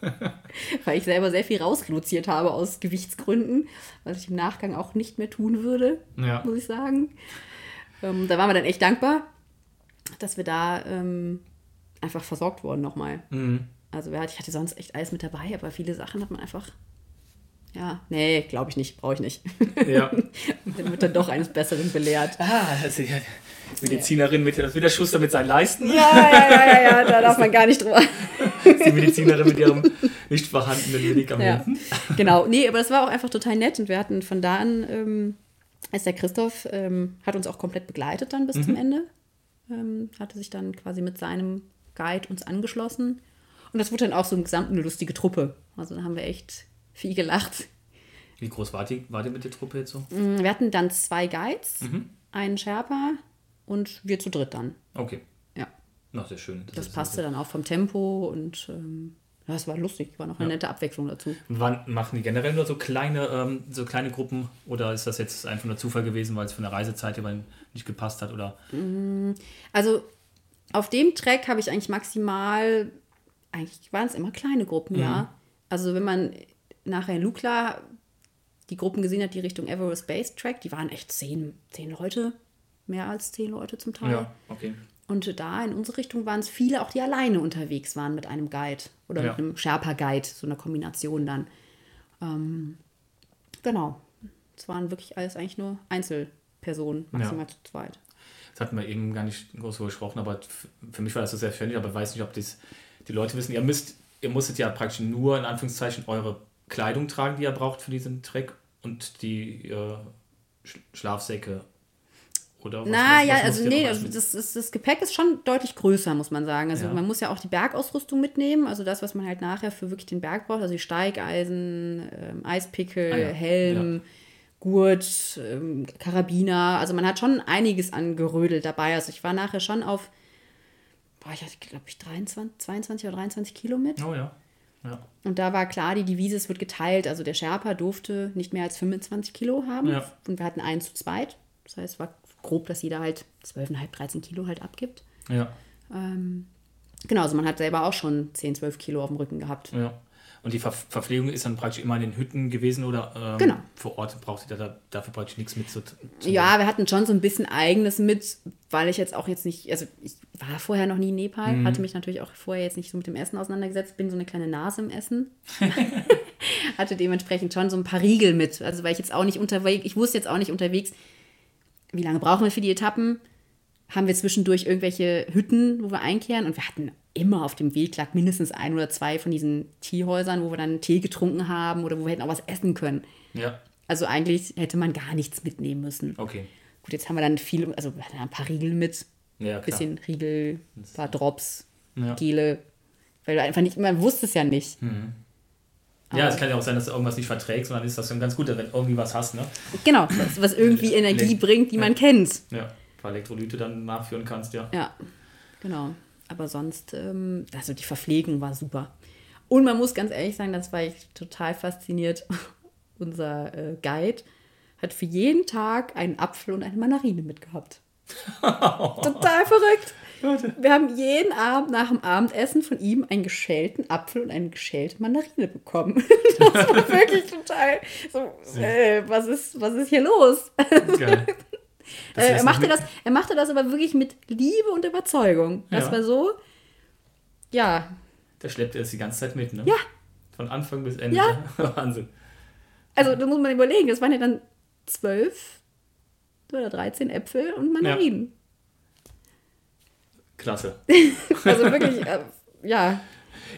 Weil ich selber sehr viel rausreduziert habe aus Gewichtsgründen, was ich im Nachgang auch nicht mehr tun würde, Ja. muss ich sagen. Ähm, da waren wir dann echt dankbar, dass wir da ähm, einfach versorgt wurden nochmal. Mhm. Also ich hatte sonst echt alles mit dabei, aber viele Sachen hat man einfach. Ja, nee, glaube ich nicht, brauche ich nicht. Ja. Dann wird dann doch eines Besseren belehrt. Ah, ist ja Medizinerin mit, das ist wieder Schuster mit seinen Leisten. Ja, ja, ja, ja, ja, da darf man gar nicht drüber. Die Medizinerin mit ihrem nicht vorhandenen Ja, Medikamenten. genau. Nee, aber das war auch einfach total nett und wir hatten von da an, ähm, ist der Christoph, ähm, hat uns auch komplett begleitet dann bis zum Ende. Ähm, hatte sich dann quasi mit seinem Guide uns angeschlossen. Und das wurde dann auch so im Gesamten eine lustige Truppe. Also da haben wir echt viel gelacht. Wie groß war die, war die mit der Truppe jetzt so? Mm, Wir hatten dann zwei Guides, einen Sherpa und wir zu dritt dann. Okay. Ja, Noch sehr schön. das ist- passte dann auch vom Tempo und ähm, Das war lustig, war noch eine Ja. nette Abwechslung dazu. Wann machen die generell nur so kleine, ähm, so kleine Gruppen oder ist das jetzt einfach nur Zufall gewesen, weil es von der Reisezeit immer nicht gepasst hat? Oder Also auf dem Track habe ich eigentlich maximal, eigentlich waren es immer kleine Gruppen, ja. Also wenn man nachher Lukla die Gruppen gesehen hat, die Richtung Everest Base Track, die waren echt zehn, zehn Leute, mehr als zehn Leute zum Teil. okay. Und da in unsere Richtung waren es viele, auch die alleine unterwegs waren mit einem Guide oder Ja. mit einem Sherpa-Guide, so einer Kombination dann. Ähm, genau. Es waren wirklich alles eigentlich nur Einzelpersonen, maximal zu zweit. Das hatten wir eben gar nicht groß so gesprochen, aber für mich war das so sehr ständig, aber ich weiß nicht, ob das die Leute wissen. Ihr müsst, ihr musstet ja praktisch nur in Anführungszeichen eure Kleidung tragen, die ihr braucht für diesen Track und die äh, Sch Schlafsäcke. Oder was- Na was- ja, was also nee, also das, das, das Gepäck ist schon deutlich größer, muss man sagen. Also Ja. man muss ja auch die Bergausrüstung mitnehmen, also das, was man halt nachher für wirklich den Berg braucht, also die Steigeisen, ähm, Eispickel, Ah ja, Helm, Gurt, ähm, Karabiner. Also man hat schon einiges an Gerödel dabei. Also ich war nachher schon auf, boah, ich hatte glaube ich 23, 22 oder 23 Kilo mit. Oh ja. Ja. Und da war klar, die Devise, es wird geteilt. Also der Sherpa durfte nicht mehr als 25 Kilo haben. Ja. Und wir hatten eins zu zweit. Das heißt, es war grob, dass jeder halt 12,5, 13 Kilo halt abgibt. Ja. Ähm, genau, also man hat selber auch schon 10, 12 Kilo auf dem Rücken gehabt. Ja. Und die Ver Verpflegung ist dann praktisch immer in den Hütten gewesen oder ähm, Genau. vor Ort braucht ihr da, dafür praktisch nichts mit zu, zu Ja, wir hatten schon so ein bisschen eigenes mit, weil ich jetzt auch jetzt nicht, also ich war vorher noch nie in Nepal, Mhm. hatte mich natürlich auch vorher jetzt nicht so mit dem Essen auseinandergesetzt, bin so eine kleine Nase im Essen. hatte dementsprechend schon so ein paar Riegel mit. Also weil ich jetzt auch nicht unterwegs, ich wusste jetzt auch nicht unterwegs, wie lange brauchen wir für die Etappen? Haben wir zwischendurch irgendwelche Hütten, wo wir einkehren? Und wir hatten immer auf dem Weg lag mindestens ein oder zwei von diesen Teehäusern, wo wir dann Tee getrunken haben oder wo wir hätten auch was essen können. Ja, Also eigentlich hätte man gar nichts mitnehmen müssen. okay. Gut, jetzt haben wir dann viel, also wir hatten ein paar Riegel mit, Ja, ein klar. bisschen Riegel, ein paar Drops, Ja. Gele, weil du einfach nicht, man wusste es ja nicht. Ja, es kann ja auch sein, dass du irgendwas nicht verträgst und dann ist das dann ganz gut, wenn du irgendwie was hast, ne? Genau, was, was irgendwie Energie bringt, die man kennt. Ja, ein paar Elektrolyte dann nachführen kannst, ja. Ja, genau. Aber sonst, ähm, also die Verpflegung war super. Und man muss ganz ehrlich sagen, das war ich total fasziniert. Unser äh, Guide hat für jeden Tag einen Apfel und eine Mandarine mitgehabt. total verrückt. Wir haben jeden Abend nach dem Abendessen von ihm einen geschälten Apfel und eine geschälte Mandarine bekommen. Das war wirklich total so, äh, was, ist, was ist hier los? Geil. Äh, er, machte das, er machte das aber wirklich mit Liebe und Überzeugung. Das Ja. war so, ja, Der schleppt er es die ganze Zeit mit, ne? Ja. Von Anfang bis Ende. Ja. Wahnsinn. also da muss man überlegen, das waren ja dann zwölf oder 13 Äpfel und Mandarinen. Klasse. Also wirklich, äh, ja,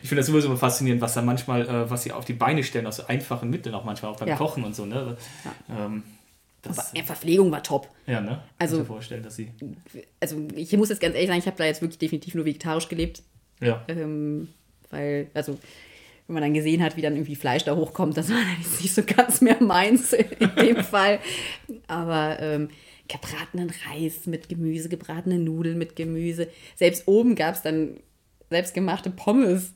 Ich finde das sowieso immer faszinierend, was da manchmal, äh, was sie auf die Beine stellen, aus so einfachen Mitteln, auch manchmal auch beim Ja. Kochen und so, ne? Ähm, das, aber Verpflegung war top. ja, ne? Also- Kann ich mir vorstellen, dass sie. Also ich muss jetzt ganz ehrlich sagen, ich habe da jetzt wirklich definitiv nur vegetarisch gelebt. Ja. Ähm, weil, also, wenn man dann gesehen hat, wie dann irgendwie Fleisch da hochkommt, das war dann nicht so ganz mehr meins in dem Fall. Aber ähm, gebratenen Reis mit Gemüse, gebratene Nudeln mit Gemüse. Selbst oben gab es dann selbstgemachte Pommes.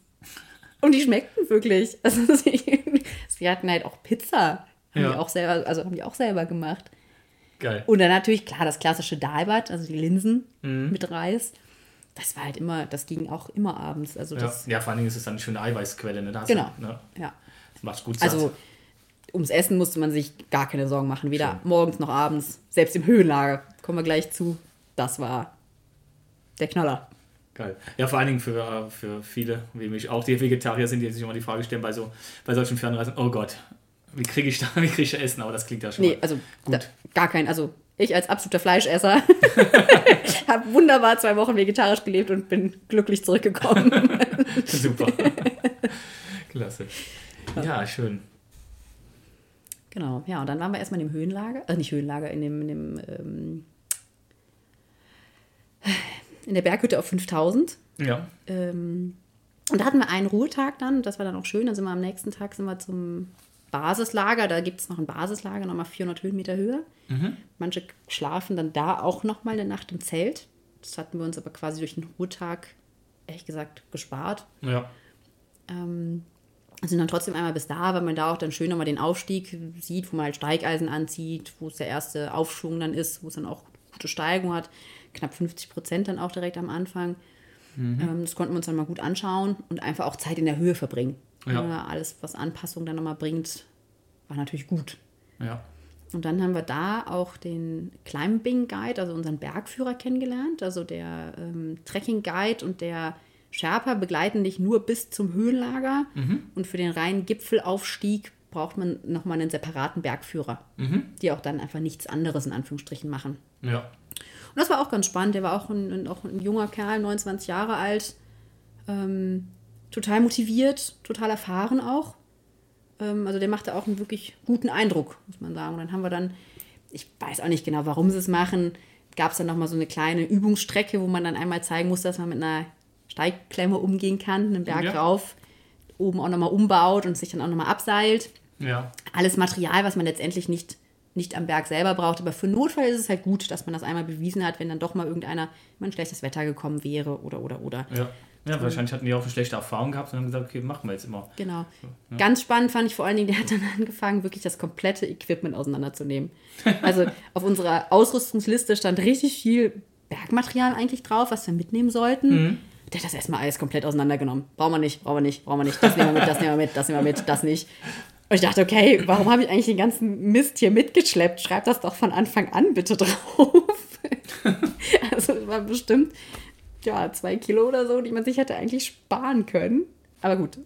Und die schmeckten wirklich. Also sie, sie hatten halt auch Pizza. Haben Ja. die auch selber, also haben die auch selber gemacht. Geil. Und dann natürlich, klar, das klassische Dalbat, also die Linsen Mhm. mit Reis. Das war halt immer, das ging auch immer abends. Also Ja. das, ja, vor allen Dingen ist es dann eine schöne Eiweißquelle, ne? Genau. Du, ne? ja. Das macht gut satt. Also ums Essen musste man sich gar keine Sorgen machen, weder morgens noch abends, selbst im Höhenlager. Kommen wir gleich zu. Das war der Knaller. Geil. Ja, vor allen Dingen für, äh, für viele, wie mich auch, die Vegetarier sind, die sich immer die Frage stellen bei, so, bei solchen Fernreisen, oh Gott, wie kriege ich da, wie kriege ich Essen? Aber das klingt ja schon Nee, also gut. da, gar kein. Also ich als absoluter Fleischesser habe wunderbar zwei Wochen vegetarisch gelebt und bin glücklich zurückgekommen. Super. Klasse. Ja, schön. genau, ja, und dann waren wir erstmal in dem Höhenlager, äh, nicht Höhenlager, in dem, in dem ähm, in der Berghütte auf 5000. Ja. Ähm, und da hatten wir einen Ruhetag dann, das war dann auch schön. Dann sind wir am nächsten Tag sind wir zum Basislager. Da gibt es noch ein Basislager, nochmal 400 Höhenmeter höher. Manche schlafen dann da auch nochmal eine Nacht im Zelt. Das hatten wir uns aber quasi durch den Ruhetag, ehrlich gesagt, gespart. Ja. Ähm, sind dann trotzdem einmal bis da, weil man da auch dann schön nochmal den Aufstieg sieht, wo man halt Steigeisen anzieht, wo es der erste Aufschwung dann ist, wo es dann auch gute Steigung hat. Knapp 50 Prozent dann auch direkt am Anfang. Mhm. Ähm, das konnten wir uns dann mal gut anschauen und einfach auch Zeit in der Höhe verbringen. Ja. alles, was Anpassung dann nochmal bringt, war natürlich gut. Ja. Und dann haben wir da auch den Climbing Guide, also unseren Bergführer kennengelernt. Also der ähm, Trekking Guide und der Sherpa begleiten dich nur bis zum Höhenlager. Mhm. Und für den reinen Gipfelaufstieg braucht man nochmal einen separaten Bergführer, mhm. die auch dann einfach nichts anderes in Anführungsstrichen machen. Ja. Und das war auch ganz spannend. Der war auch ein, auch ein junger Kerl, 29 Jahre alt. Ähm, total motiviert, total erfahren auch. Ähm, also der machte auch einen wirklich guten Eindruck, muss man sagen. Und dann haben wir dann, ich weiß auch nicht genau, warum sie es machen, gab es dann nochmal so eine kleine Übungsstrecke, wo man dann einmal zeigen muss, dass man mit einer Steigklemme umgehen kann, einen Berg ja. rauf, oben auch nochmal umbaut und sich dann auch nochmal abseilt. Ja. Alles Material, was man letztendlich nicht, nicht am Berg selber braucht. Aber für Notfall ist es halt gut, dass man das einmal bewiesen hat, wenn dann doch mal irgendeiner mal ein schlechtes Wetter gekommen wäre oder oder oder. Ja. Ja, wahrscheinlich hatten die auch eine schlechte Erfahrung gehabt und haben gesagt, okay, machen wir jetzt immer. Genau. Ja. Ganz spannend fand ich vor allen Dingen, der hat dann angefangen, wirklich das komplette Equipment auseinanderzunehmen. Also auf unserer Ausrüstungsliste stand richtig viel Bergmaterial eigentlich drauf, was wir mitnehmen sollten. Mhm. Der hat das erstmal alles komplett auseinandergenommen. Brauchen wir nicht, brauchen wir nicht, brauchen wir nicht. Das nehmen wir mit, das nehmen wir mit, das nehmen wir mit, das nicht. Und ich dachte, okay, warum habe ich eigentlich den ganzen Mist hier mitgeschleppt? Schreib das doch von Anfang an bitte drauf. also war bestimmt ja, zwei Kilo oder so, die man sich hätte eigentlich sparen können. Aber gut,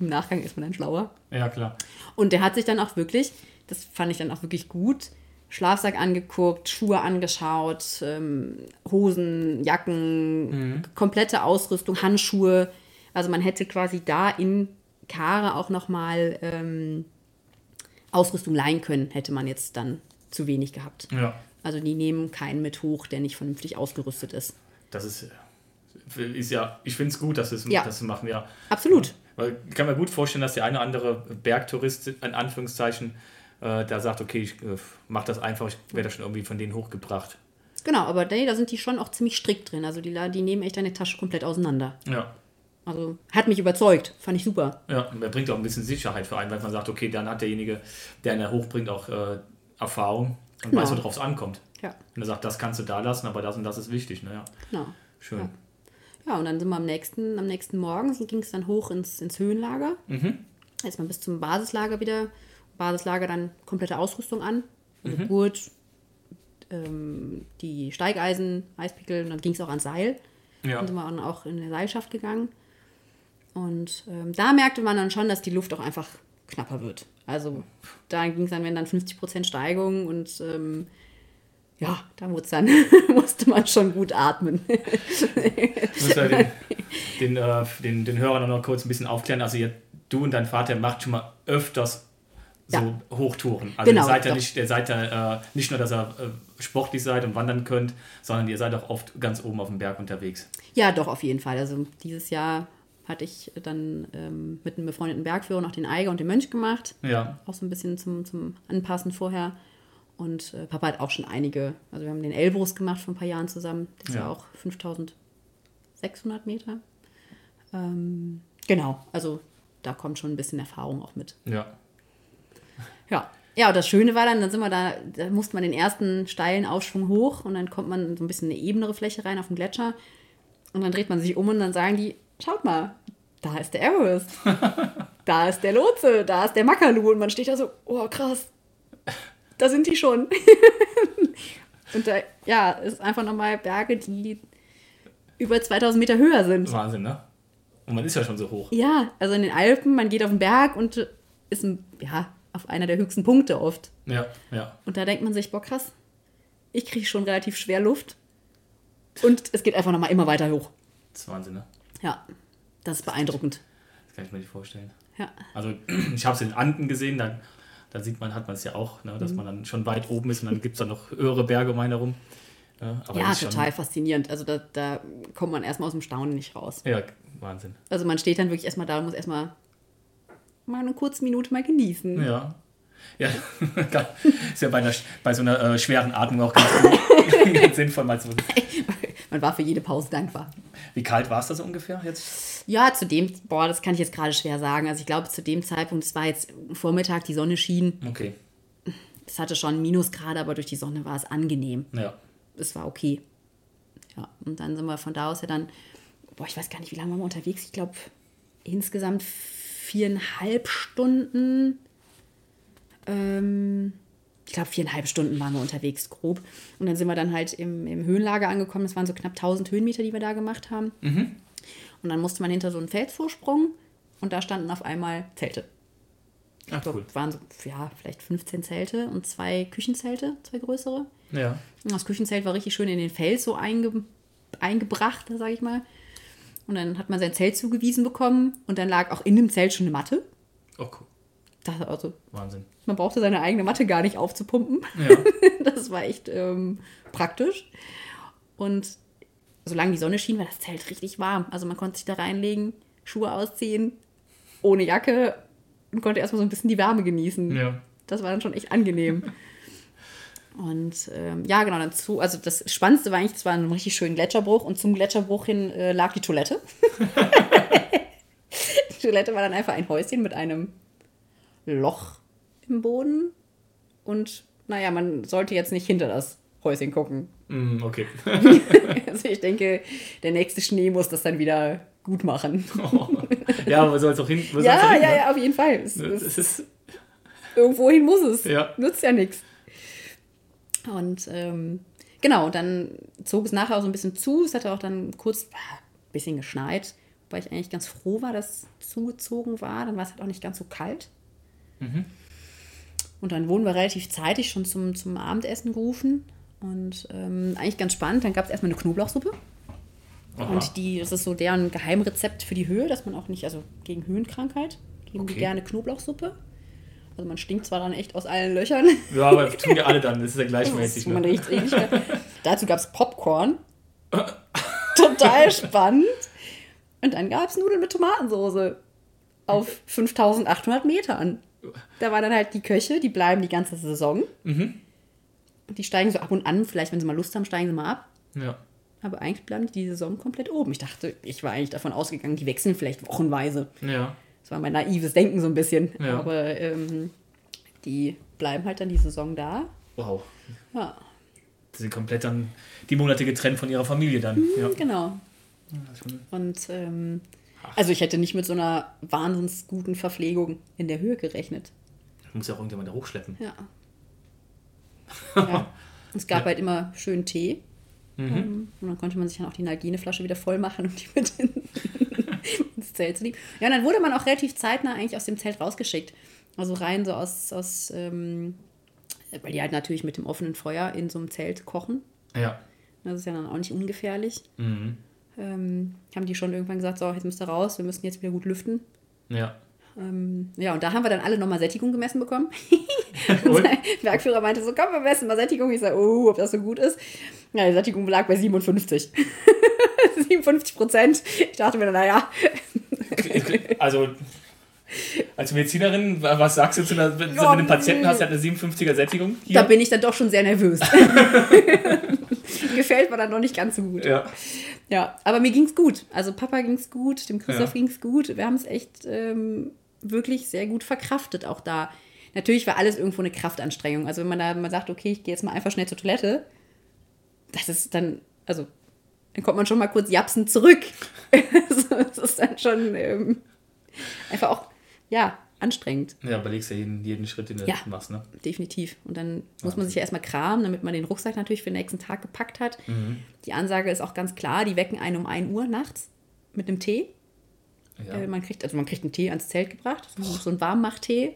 im Nachgang ist man dann schlauer. Ja, klar. Und der hat sich dann auch wirklich, das fand ich dann auch wirklich gut, Schlafsack angeguckt, Schuhe angeschaut, ähm, Hosen, Jacken, mhm. komplette Ausrüstung, Handschuhe. Also man hätte quasi da in Kare auch nochmal ähm, Ausrüstung leihen können, hätte man jetzt dann zu wenig gehabt. Ja. Also die nehmen keinen mit hoch, der nicht vernünftig ausgerüstet ist. Das ist, ist ja, ich finde es gut, dass sie ja. das machen, ja. Absolut. Weil ich kann mir gut vorstellen, dass der eine oder andere Bergtourist, in Anführungszeichen, äh, da sagt, okay, ich äh, mache das einfach, ich werde schon irgendwie von denen hochgebracht. Genau, aber nee, da sind die schon auch ziemlich strikt drin. Also die, die nehmen echt deine Tasche komplett auseinander. Ja. Also hat mich überzeugt, fand ich super. Ja, und er bringt auch ein bisschen Sicherheit für einen, weil man sagt, okay, dann hat derjenige, der ihn hochbringt, auch äh, Erfahrung und genau. weiß, worauf es ankommt. Ja. Und er sagt, das kannst du da lassen, aber das und das ist wichtig. Ne? Genau. Schön. Ja. Ja. und dann sind wir am nächsten, am nächsten Morgen, ging es dann hoch ins, ins Höhenlager. Mhm. Erstmal bis zum Basislager wieder Basislager dann komplette Ausrüstung an. Also mhm. Gurt, ähm, die Steigeisen, Eispickel und dann ging es auch ans Seil. Ja. Dann sind wir dann auch in der Seilschaft gegangen. Und ähm, da merkte man dann schon, dass die Luft auch einfach knapper wird. Also da ging es dann, wenn dann 50% Steigung und ähm, ja, da dann, musste man schon gut atmen. ich muss ja den, den, äh, den, den Hörern noch kurz ein bisschen aufklären. Also ihr, du und dein Vater macht schon mal öfters so ja. Hochtouren. Also genau, ihr seid ja nicht, ihr seid ja äh, nicht nur, dass ihr äh, sportlich seid und wandern könnt, sondern ihr seid auch oft ganz oben auf dem Berg unterwegs. Ja, doch, auf jeden Fall. Also dieses Jahr hatte ich dann ähm, mit einem befreundeten Bergführer noch den Eiger und den Mönch gemacht. Ja. Auch so ein bisschen zum, zum Anpassen vorher. Und äh, Papa hat auch schon einige, also wir haben den Elbrus gemacht vor ein paar Jahren zusammen. Das ist ja, auch 5600 Meter. Ähm, genau, also da kommt schon ein bisschen Erfahrung auch mit. Ja. Ja. Ja, und das Schöne war dann, dann sind wir da, da musste man den ersten steilen Aufschwung hoch und dann kommt man so ein bisschen eine ebenere Fläche rein auf den Gletscher. Und dann dreht man sich um und dann sagen die, schaut mal, da ist der Everest. da ist der Lotse, da ist der Makalu. Und man steht da so, oh krass, da sind die schon. und da, ja, ist einfach nochmal Berge, die über 2000 Meter höher sind. Wahnsinn, ne? Und man ist ja schon so hoch. Ja, also in den Alpen, man geht auf den Berg und ist ein, ja, auf einer der höchsten Punkte oft. Ja, ja. Und da denkt man sich, boah, krass, ich kriege schon relativ schwer Luft. Und es geht einfach nochmal immer weiter hoch. Das ist Wahnsinn, ne? Ja, das ist beeindruckend. Das kann ich mir nicht vorstellen. Ja. Also, ich habe es in Anden gesehen, da, da sieht man, hat man es ja auch, ne, dass mhm. man dann schon weit oben ist und dann gibt es da noch höhere Berge um einen herum. Ja, ja total faszinierend. Also, da, da kommt man erstmal aus dem Staunen nicht raus. Ja, Wahnsinn. Also, man steht dann wirklich erstmal da und muss erstmal mal eine kurze Minute mal genießen. Ja. Ja, ist ja bei, einer, bei so einer äh, schweren Atmung auch ganz, ganz sinnvoll, mal so man war für jede Pause dankbar. Wie kalt war es da so ungefähr jetzt? Ja, zu dem, boah, das kann ich jetzt gerade schwer sagen. Also ich glaube, zu dem Zeitpunkt, es war jetzt Vormittag, die Sonne schien. Okay. Es hatte schon Minusgrade, aber durch die Sonne war es angenehm. Ja. Es war okay. Ja, und dann sind wir von da aus ja dann, boah, ich weiß gar nicht, wie lange waren wir unterwegs. Ich glaube, insgesamt viereinhalb Stunden. Ähm, ich glaube, viereinhalb Stunden waren wir unterwegs, grob. Und dann sind wir dann halt im, im Höhenlager angekommen. Das waren so knapp 1000 Höhenmeter, die wir da gemacht haben. Und dann musste man hinter so einen Felsvorsprung und da standen auf einmal Zelte. Ach, Dort cool. waren so, ja, vielleicht 15 Zelte und zwei Küchenzelte, zwei größere. Ja. Und das Küchenzelt war richtig schön in den Fels so einge, eingebracht, sage ich mal. Und dann hat man sein Zelt zugewiesen bekommen und dann lag auch in dem Zelt schon eine Matte. Oh, cool. Das, also, Wahnsinn. Man brauchte seine eigene Matte gar nicht aufzupumpen. Ja. Das war echt ähm, praktisch. Und solange die Sonne schien, war das Zelt richtig warm. Also man konnte sich da reinlegen, Schuhe ausziehen, ohne Jacke und konnte erstmal so ein bisschen die Wärme genießen. ja. Das war dann schon echt angenehm. Und ähm, ja, genau, dazu, also das Spannendste war eigentlich, das war ein richtig schönen Gletscherbruch und zum Gletscherbruch hin äh, lag die Toilette. die Toilette war dann einfach ein Häuschen mit einem Loch im Boden und naja, man sollte jetzt nicht hinter das Häuschen gucken. Mm, okay. Also ich denke, der nächste Schnee muss das dann wieder gut machen. ja, aber soll es auch hin? Soll's ja, auch hin, ja, ne? ja, auf jeden Fall. Es, Es es, ist, irgendwohin muss es. Ja. Nützt ja nichts. Und ähm, genau, dann zog es nachher auch so ein bisschen zu. Es hatte auch dann kurz ein bisschen geschneit, weil ich eigentlich ganz froh war, dass es zugezogen war. Dann war es halt auch nicht ganz so kalt. Und dann wurden wir relativ zeitig schon zum, zum Abendessen gerufen. Und ähm, eigentlich ganz spannend. Dann gab es erstmal eine Knoblauchsuppe. Aha. Und die, das ist so deren Geheimrezept für die Höhe, dass man auch nicht, also gegen Höhenkrankheit, geben die Okay. gerne Knoblauchsuppe. Also man stinkt zwar dann echt aus allen Löchern. ja, aber tun ja alle dann. Das ist ja gleichmäßig. ist, man Ne? riecht richtig. Dazu gab es Popcorn. Total spannend. Und dann gab es Nudeln mit Tomatensauce auf 5800 Metern. Da waren dann halt die Köche, die bleiben die ganze Saison. Mhm. Und die steigen so ab und an, vielleicht wenn sie mal Lust haben, steigen sie mal ab. Ja. Aber eigentlich bleiben die die Saison komplett oben. Ich dachte, ich war eigentlich davon ausgegangen, die wechseln vielleicht wochenweise. Ja. Das war mein naives Denken so ein bisschen. Ja. Aber ähm, die bleiben halt dann die Saison da. Wow. Ja, Die sind komplett dann die Monate getrennt von ihrer Familie dann. Ja. genau. Und ähm, also ich hätte nicht mit so einer wahnsinns guten Verpflegung in der Höhe gerechnet. Muss ja auch irgendjemand da hochschleppen. Ja. ja. Es gab halt immer schön Tee. Ähm, Und dann konnte man sich dann auch die Hygieneflasche wieder voll machen und die mit in, ins Zelt zu nehmen. Ja, und dann wurde man auch relativ zeitnah eigentlich aus dem Zelt rausgeschickt. Also rein so aus, aus ähm, weil die halt natürlich mit dem offenen Feuer in so einem Zelt kochen. Ja. Das ist ja dann auch nicht ungefährlich. Mhm. Ähm, haben die schon irgendwann gesagt, so, jetzt müsst ihr raus, wir müssen jetzt wieder gut lüften. Ja. Ähm, ja, und da haben wir dann alle nochmal Sättigung gemessen bekommen. Und? Der Bergführer meinte so, komm, wir messen mal Sättigung. Ich sage, oh, ob das so gut ist. Ja, die Sättigung lag bei 57. 57 Prozent. Ich dachte mir, dann, naja, Also, als Medizinerin, wa- was sagst du zu einer, wenn, wenn du einen Patienten hast, der hat eine 57er Sättigung? Hier? da bin ich dann doch schon sehr nervös. Gefällt mir dann noch nicht ganz so gut. ja. Ja, aber mir ging's gut. Also Papa ging's gut, dem Christoph Ja. ging's gut. Wir haben es echt ähm, wirklich sehr gut verkraftet, auch da. Natürlich war alles irgendwo eine Kraftanstrengung. Also wenn man da mal sagt, okay, ich gehe jetzt mal einfach schnell zur Toilette, das ist dann, also dann kommt man schon mal kurz japsend zurück. Das ist dann schon ähm, einfach auch, ja, anstrengend. Ja, überlegst ja jeden, jeden Schritt, den du Ja. machst, ne? Definitiv. Und dann muss man sich ja erstmal kramen, damit man den Rucksack natürlich für den nächsten Tag gepackt hat. Die Ansage ist auch ganz klar, die wecken einen um 1 Uhr nachts mit einem Tee. Ja. Äh, man kriegt, also man kriegt einen Tee ans Zelt gebracht, so, so einen Warmmach-Tee.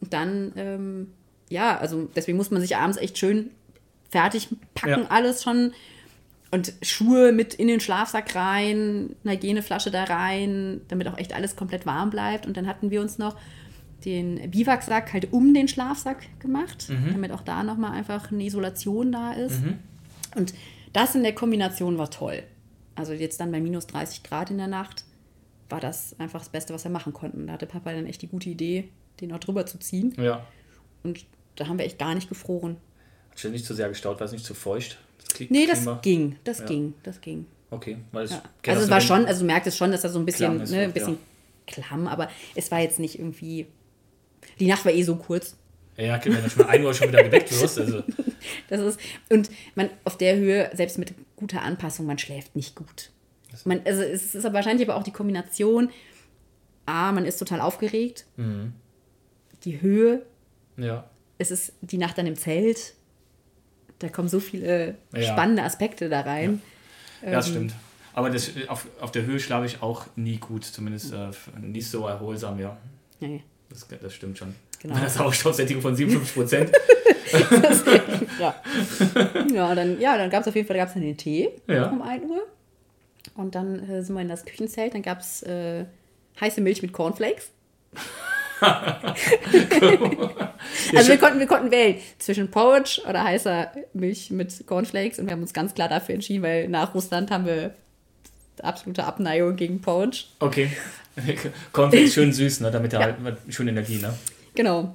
Und dann, ähm, ja, also deswegen muss man sich abends echt schön fertig packen, Ja. alles schon. Und Schuhe mit in den Schlafsack rein, eine Hygieneflasche da rein, damit auch echt alles komplett warm bleibt. Und dann hatten wir uns noch den Biwaksack halt um den Schlafsack gemacht, damit auch da nochmal einfach eine Isolation da ist. Und das in der Kombination war toll. Also jetzt dann bei minus 30 Grad in der Nacht war das einfach das Beste, was wir machen konnten. Da hatte Papa dann echt die gute Idee, den auch drüber zu ziehen. ja. Und da haben wir echt gar nicht gefroren. Hat sich nicht zu sehr gestaut, war es nicht zu feucht? Das nee, das ging, das ja. ging, das ging. Okay, weil es ja. Also es war schon, also du merktest schon, dass da so ein bisschen, ne, ein bisschen ja. klamm, aber es war jetzt nicht irgendwie. Die Nacht war eh so kurz. Ja, wenn du schon mal 1 Uhr schon wieder geweckt wirst. Also. Das ist, und man auf der Höhe, selbst mit guter Anpassung, man schläft nicht gut. Man, also es ist wahrscheinlich aber auch die Kombination, A, man ist total aufgeregt, mhm. die Höhe, ja. es ist die Nacht dann im Zelt, da kommen so viele ja. spannende Aspekte da rein. Ja, ja das ähm, stimmt. Aber das, auf, auf der Höhe schlafe ich auch nie gut, zumindest äh, nicht so erholsam, ja. Nee. Das, das stimmt schon. Genau. Bei einer Sauerstoffsättigung von 57 Prozent. ja. ja, dann, ja, dann gab es auf jeden Fall gab's dann den Tee ja. um 1 Uhr. Und dann äh, sind wir in das Küchenzelt. Dann gab es äh, heiße Milch mit Cornflakes. also wir konnten, wir konnten wählen zwischen Porridge oder heißer Milch mit Cornflakes und wir haben uns ganz klar dafür entschieden, weil nach Russland haben wir absolute Abneigung gegen Porridge. Okay. Cornflakes schön süß, ne? damit er ja. halt schön Energie, ne? Genau.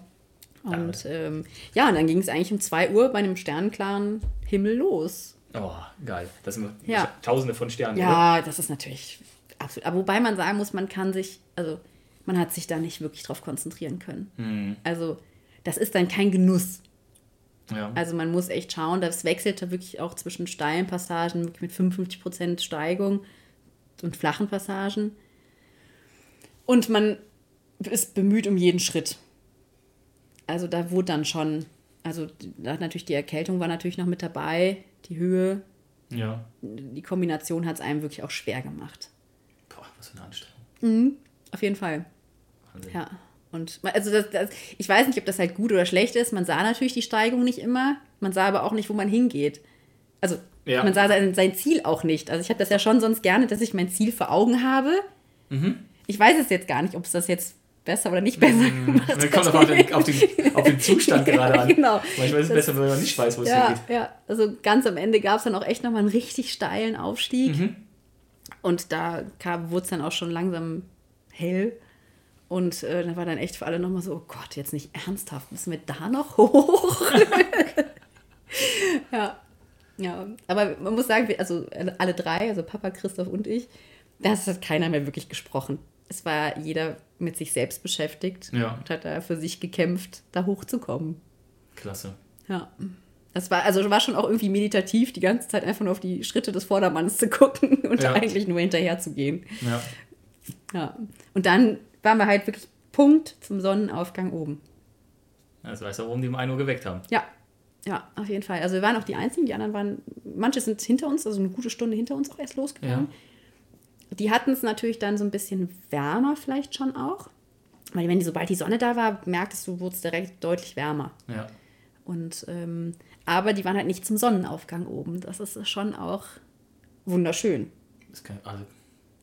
Und ja, ähm, ja und dann ging es eigentlich um 2 Uhr bei einem sternklaren Himmel los. Oh, geil. Das sind ja. tausende von Sternen. Ja, oder? das ist natürlich absolut. Aber wobei man sagen muss, man kann sich, also man hat sich da nicht wirklich drauf konzentrieren können. Hm. Also das ist dann kein Genuss. Ja. Also man muss echt schauen, das wechselt da wirklich auch zwischen steilen Passagen mit 55% Steigung und flachen Passagen. Und man ist bemüht um jeden Schritt. Also da wurde dann schon, also natürlich die Erkältung war natürlich noch mit dabei, die Höhe. Ja. Die Kombination hat es einem wirklich auch schwer gemacht. Boah, was für eine Anstrengung. Mhm, auf jeden Fall. Wahnsinn. Ja. Und also das, das, ich weiß nicht, ob das halt gut oder schlecht ist. Man sah natürlich die Steigung nicht immer. Man sah aber auch nicht, wo man hingeht. Also ja. man sah sein, sein, Ziel auch nicht. Also ich habe das ja schon sonst gerne, dass ich mein Ziel vor Augen habe. Mhm. Ich weiß es jetzt gar nicht, ob es das jetzt besser oder nicht besser mhm. gemacht hat. kommt auf den, auf, den, auf den Zustand gerade an. genau. Manchmal ist es besser, wenn man nicht weiß, wo es ja, hingeht. Ja, also ganz am Ende gab es dann auch echt nochmal einen richtig steilen Aufstieg. Mhm. Und da wurde es dann auch schon langsam hell. Und äh, da war dann echt für alle nochmal so, oh Gott, jetzt nicht ernsthaft, müssen wir da noch hoch? ja. Ja, aber man muss sagen, also alle drei, also Papa, Christoph und ich, das hat keiner mehr wirklich gesprochen. Es war jeder mit sich selbst beschäftigt ja. und hat da für sich gekämpft, da hochzukommen. Klasse. Ja. Das war, also war schon auch irgendwie meditativ, die ganze Zeit einfach nur auf die Schritte des Vordermanns zu gucken und ja. eigentlich nur hinterher zu gehen. Ja. Ja. Und dann waren wir halt wirklich Punkt zum Sonnenaufgang oben. Das weiß auch, warum die um 1 Uhr geweckt haben. Ja. Ja, auf jeden Fall. Also wir waren auch die Einzigen, die anderen waren, manche sind hinter uns, also eine gute Stunde hinter uns auch erst losgegangen. Ja. Die hatten es natürlich dann so ein bisschen wärmer vielleicht schon auch. Weil wenn die, sobald die Sonne da war, merktest du, wurde es direkt deutlich wärmer. Ja. Und ähm, aber die waren halt nicht zum Sonnenaufgang oben. Das ist schon auch wunderschön. Das kann, also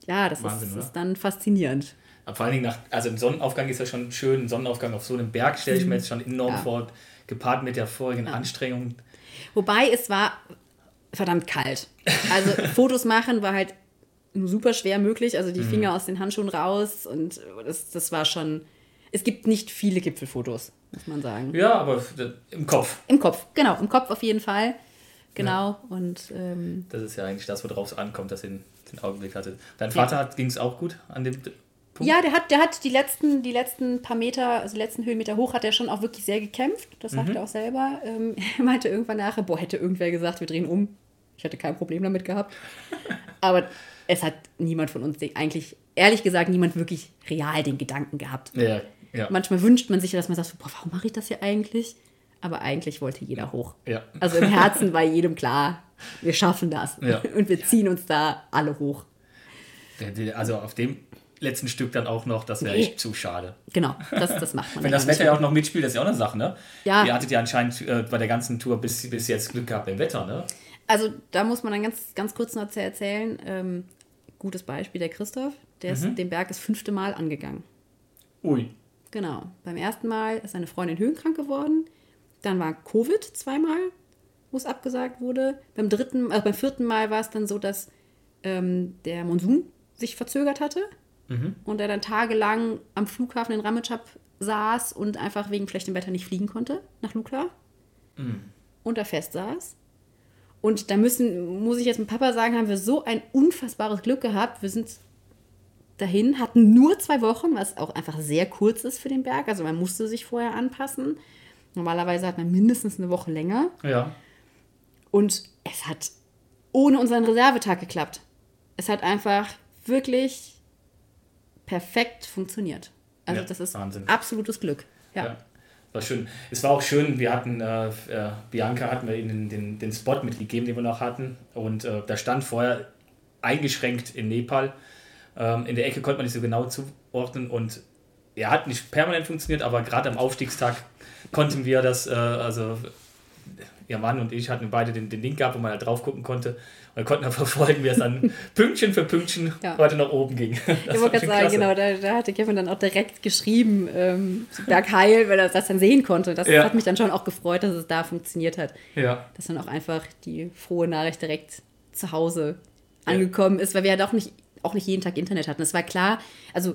ja, das Wahnsinn, ist, ist, dann faszinierend. Aber vor allen Dingen nach, also ein Sonnenaufgang ist ja schon schön. Ein Sonnenaufgang auf so einem Berg stelle ich mir mhm. jetzt schon enorm ja. vor, gepaart mit der vorigen ja. Anstrengung. Wobei es war verdammt kalt. Also Fotos machen war halt super schwer möglich. Also die mhm. Finger aus den Handschuhen raus und das, das war schon. Es gibt nicht viele Gipfelfotos muss man sagen. Ja, aber im Kopf. Im Kopf, genau, im Kopf auf jeden Fall. Genau. Ja. Und ähm, das ist ja eigentlich das, worauf es ankommt, dass ihr den, den Augenblick hatte. Dein Vater ja. ging es auch gut an dem Punkt? Ja, der hat, der hat die letzten, die letzten paar Meter, also die letzten Höhenmeter hoch, hat er schon auch wirklich sehr gekämpft. Das sagt mhm. er auch selber. Ähm, er meinte irgendwann nachher, boah, hätte irgendwer gesagt, wir drehen um. Ich hätte kein Problem damit gehabt. Aber es hat niemand von uns eigentlich, ehrlich gesagt, niemand wirklich real den Gedanken gehabt. Ja, ja. Manchmal wünscht man sich, dass man sagt, boah, warum mache ich das hier eigentlich? Aber eigentlich wollte jeder hoch. Ja. Also im Herzen war jedem klar, wir schaffen das. Ja. Und wir ziehen uns da alle hoch. Also auf dem letzten Stück dann auch noch, das wäre nee. echt zu schade. Genau, das, das macht man. Wenn das Wetter ja auch noch mitspielt, das ist ja auch eine Sache, ne? Ja. Ihr hattet ja anscheinend äh, bei der ganzen Tour bis, bis jetzt Glück gehabt im Wetter, ne? Also da muss man dann ganz, ganz kurz noch erzählen. Ähm, gutes Beispiel, der Christoph, der ist mhm. den Berg das fünfte Mal angegangen. Ui. Genau. Beim ersten Mal ist seine Freundin höhenkrank geworden. Dann war Covid zweimal, wo es abgesagt wurde. Beim dritten, also beim vierten Mal war es dann so, dass ähm, der Monsun sich verzögert hatte mhm. und er dann tagelang am Flughafen in Rametschap saß und einfach wegen schlechtem Wetter nicht fliegen konnte nach Lukla. Mhm. und da fest saß. Und da müssen, muss ich jetzt mit Papa sagen, haben wir so ein unfassbares Glück gehabt. Wir sind dahin, hatten nur zwei Wochen, was auch einfach sehr kurz ist für den Berg. Also man musste sich vorher anpassen. Normalerweise hat man mindestens eine Woche länger. Ja. Und es hat ohne unseren Reservetag geklappt. Es hat einfach wirklich perfekt funktioniert. Also Ja, das ist Wahnsinn. absolutes Glück. Ja. Ja. War schön. Es war auch schön, wir hatten, äh, äh, Bianca hatten wir ihnen den, den Spot mitgegeben, den wir noch hatten. Und äh, da stand vorher eingeschränkt in Nepal. Ähm, in der Ecke konnte man nicht so genau zuordnen und er hat nicht permanent funktioniert, aber gerade am Aufstiegstag konnten wir das, äh, also ihr Mann und ich hatten beide den, den Link gehabt, wo man da drauf gucken konnte. Und wir konnten dann verfolgen, wie es dann Pünktchen für Pünktchen Ja. heute nach oben ging. Das Ich wollte gerade sagen, klasse. genau, da, da hatte Kevin dann auch direkt geschrieben, ähm, Bergheil, weil er das dann sehen konnte. Das Ja. hat mich dann schon auch gefreut, dass es da funktioniert hat. Ja, Dass dann auch einfach die frohe Nachricht direkt zu Hause angekommen ist, weil wir ja doch nicht, auch nicht jeden Tag Internet hatten. Es war klar, also,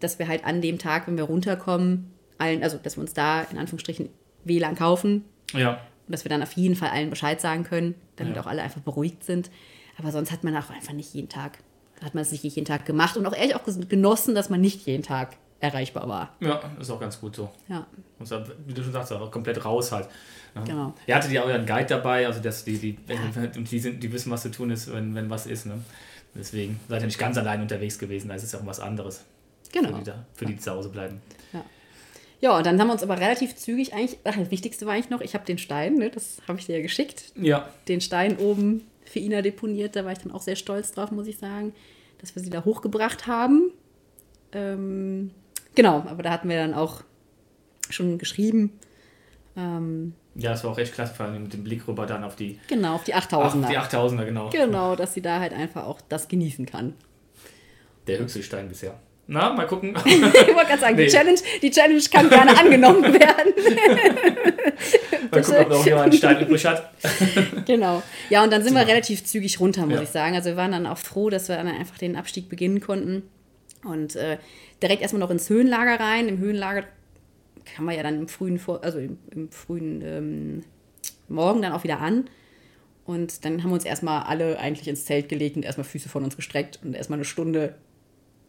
dass wir halt an dem Tag, wenn wir runterkommen, allen, also, dass wir uns da in Anführungsstrichen WLAN kaufen ja. Und dass wir dann auf jeden Fall allen Bescheid sagen können, damit Ja. auch alle einfach beruhigt sind. Aber sonst hat man auch einfach nicht jeden Tag, hat man es nicht jeden Tag gemacht und auch ehrlich auch genossen, dass man nicht jeden Tag erreichbar war. Ja, ist auch ganz gut so. Ja, Muss er, wie du schon sagst, auch komplett raus halt. Ja. Genau. Ihr hattet ja euren Guide dabei, also dass die, die, und die, sind, die wissen, was zu tun ist, wenn, wenn was ist. Ne? Deswegen seid ihr nicht ganz allein unterwegs gewesen, da ist es ja auch was anderes. genau. Für die, für die, die zu Hause bleiben. Ja, und dann haben wir uns aber relativ zügig eigentlich, ach, das Wichtigste war eigentlich noch, ich habe den Stein, ne, das habe ich dir ja geschickt, Ja. den Stein oben für Ina deponiert. Da war ich dann auch sehr stolz drauf, muss ich sagen, dass wir sie da hochgebracht haben. Ähm, genau, aber da hatten wir dann auch schon geschrieben. Ähm, Ja, das war auch echt klasse, vor allem mit dem Blick rüber dann auf die, genau, auf die ach, 8000er. die 8000er, genau. Genau, dass sie da halt einfach auch das genießen kann. Der höchste Stein bisher. Na, mal gucken. Ich wollte gerade sagen, Nee. die, Challenge, die Challenge kann gerne angenommen werden. mal gucken, ob noch jemand einen Stein übrig hat. Genau. Ja, und dann sind wir relativ zügig runter, muss Ja. ich sagen. Also wir waren dann auch froh, dass wir dann einfach den Abstieg beginnen konnten. Und äh, direkt erstmal noch ins Höhenlager rein. Im Höhenlager kann man ja dann im frühen, Vor also im, im frühen ähm, Morgen dann auch wieder an. Und dann haben wir uns erstmal alle eigentlich ins Zelt gelegt und erstmal Füße von uns gestreckt und erstmal eine Stunde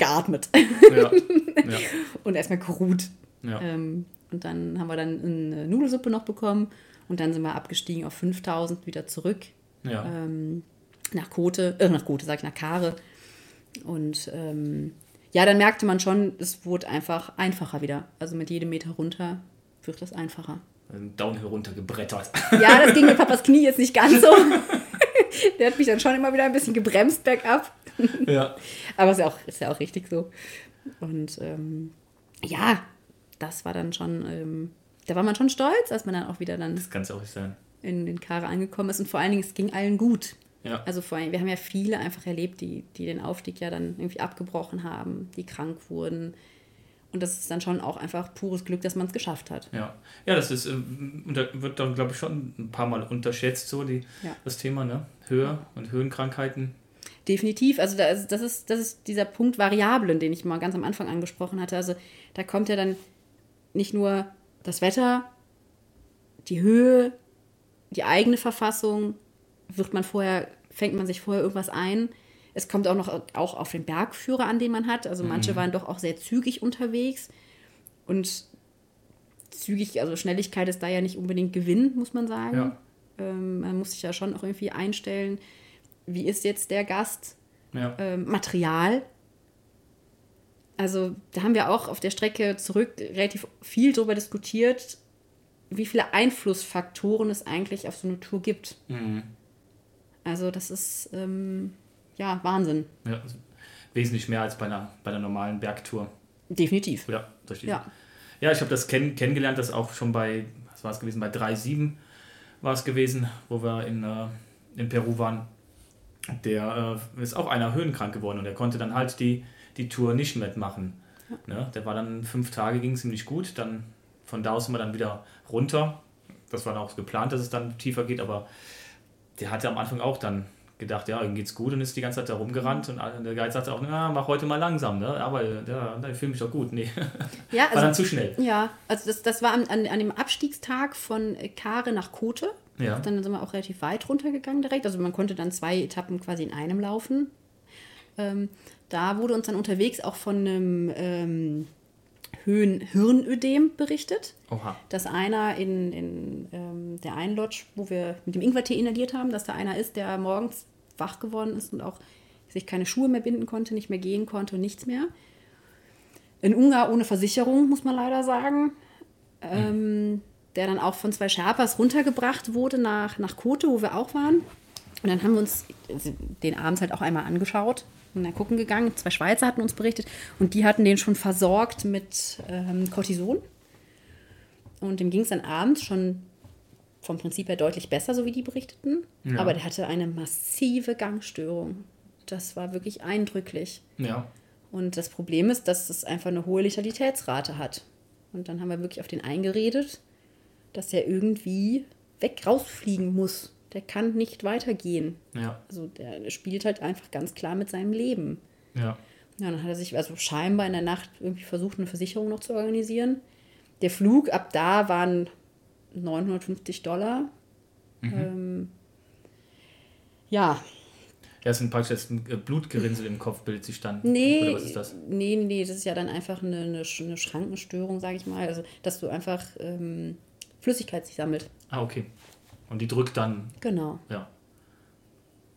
geatmet Ja. Ja. und erstmal geruht. Ja. Ähm, und dann haben wir dann eine Nudelsuppe noch bekommen und dann sind wir abgestiegen auf 5000 wieder zurück ja. ähm, nach Kote, äh, nach Kote, sag ich, nach Kare. Und ähm, ja, dann merkte man schon, es wurde einfach einfacher wieder. Also mit jedem Meter runter wird das einfacher. Ein Downhill runtergebrettert. Ja, das ging mit Papas Knie jetzt nicht ganz so. Der hat mich dann schon immer wieder ein bisschen gebremst bergab. Ja. Aber ist ja auch, ist ja auch richtig so. Und ähm, ja, das war dann schon, ähm, da war man schon stolz, als man dann auch wieder dann Das kann es auch nicht sein. in den Kare angekommen ist. Und vor allen Dingen, es ging allen gut. Ja. Also vor allem, wir haben ja viele einfach erlebt, die, die den Aufstieg ja dann irgendwie abgebrochen haben, die krank wurden. Und das ist dann schon auch einfach pures Glück, dass man es geschafft hat. Ja, ja das ist, ähm, unter- wird dann, glaube ich, schon ein paar Mal unterschätzt, so die, Ja. das Thema, ne? Höhe und Höhenkrankheiten. Definitiv. Also das, ist, das ist dieser Punkt Variablen, den ich mal ganz am Anfang angesprochen hatte. Also da kommt ja dann nicht nur das Wetter, die Höhe, die eigene Verfassung, wird man vorher, fängt man sich vorher irgendwas ein. Es kommt auch noch auch auf den Bergführer an, den man hat. Also manche waren doch auch sehr zügig unterwegs. Und zügig, also Schnelligkeit ist da ja nicht unbedingt Gewinn, muss man sagen. Ja. Ähm, man muss sich ja schon auch irgendwie einstellen, wie ist jetzt der Gast? Ja. ähm, Material. Also da haben wir auch auf der Strecke zurück relativ viel darüber diskutiert, wie viele Einflussfaktoren es eigentlich auf so eine Tour gibt. Mhm. Also das ist ähm, ja Wahnsinn. ja. also Wesentlich mehr als bei einer, bei einer normalen Bergtour. Definitiv. Ja, die, Ja. ja ich habe das kenn, kennengelernt, das auch schon bei, was war es gewesen, bei 3,7 war es gewesen, wo wir in, äh, in Peru waren. Der äh, ist auch einer höhenkrank geworden und der konnte dann halt die, die Tour nicht mitmachen. Ne? Der war dann fünf Tage, ging ziemlich gut. Dann von da aus sind wir dann wieder runter. Das war dann auch geplant, dass es dann tiefer geht, aber der hatte am Anfang auch dann gedacht, ja, ihm geht's gut und ist die ganze Zeit da rumgerannt und der Guide sagte auch, na, mach heute mal langsam, ne? Aber ja, ich fühle mich doch gut. Nee, Ja, war dann also, zu schnell. ja, also das, das war an, an, an dem Abstiegstag von Kare nach Kote. Ja. Dann sind wir auch relativ weit runtergegangen direkt. Also man konnte dann zwei Etappen quasi in einem laufen. Ähm, da wurde uns dann unterwegs auch von einem ähm, Höhenhirnödem berichtet, Oha. dass einer in, in ähm, der einen Lodge, wo wir mit dem Ingwertee inhaliert haben, dass da einer ist, der morgens wach geworden ist und auch sich keine Schuhe mehr binden konnte, nicht mehr gehen konnte und nichts mehr. In Ungarn ohne Versicherung, muss man leider sagen. Ähm, der dann auch von zwei Sherpas runtergebracht wurde nach, nach Kote, wo wir auch waren. Und dann haben wir uns den abends halt auch einmal angeschaut und dann gucken gegangen. Zwei Schweizer hatten uns berichtet und die hatten den schon versorgt mit ähm, Cortison. Und dem ging es dann abends schon vom Prinzip her deutlich besser, so wie die berichteten. Ja. Aber der hatte eine massive Gangstörung. Das war wirklich eindrücklich. Ja. Und das Problem ist, dass es einfach eine hohe Letalitätsrate hat. Und dann haben wir wirklich auf den eingeredet, dass er irgendwie weg rausfliegen muss. Der kann nicht weitergehen. Ja. Also der spielt halt einfach ganz klar mit seinem Leben. Ja. Ja, dann hat er sich also scheinbar in der Nacht irgendwie versucht, eine Versicherung noch zu organisieren. Der Flug ab da waren 950 Dollar. Ähm, ja, Ja, es sind praktisch jetzt ein äh, Blutgerinnsel im Kopfbild sich dann. Nee, Oder was ist das? nee, nee, das ist ja dann einfach eine, eine Schrankenstörung, sage ich mal. Also, dass du einfach ähm, Flüssigkeit sich sammelt. Ah, okay. Und die drückt dann, Genau. ja.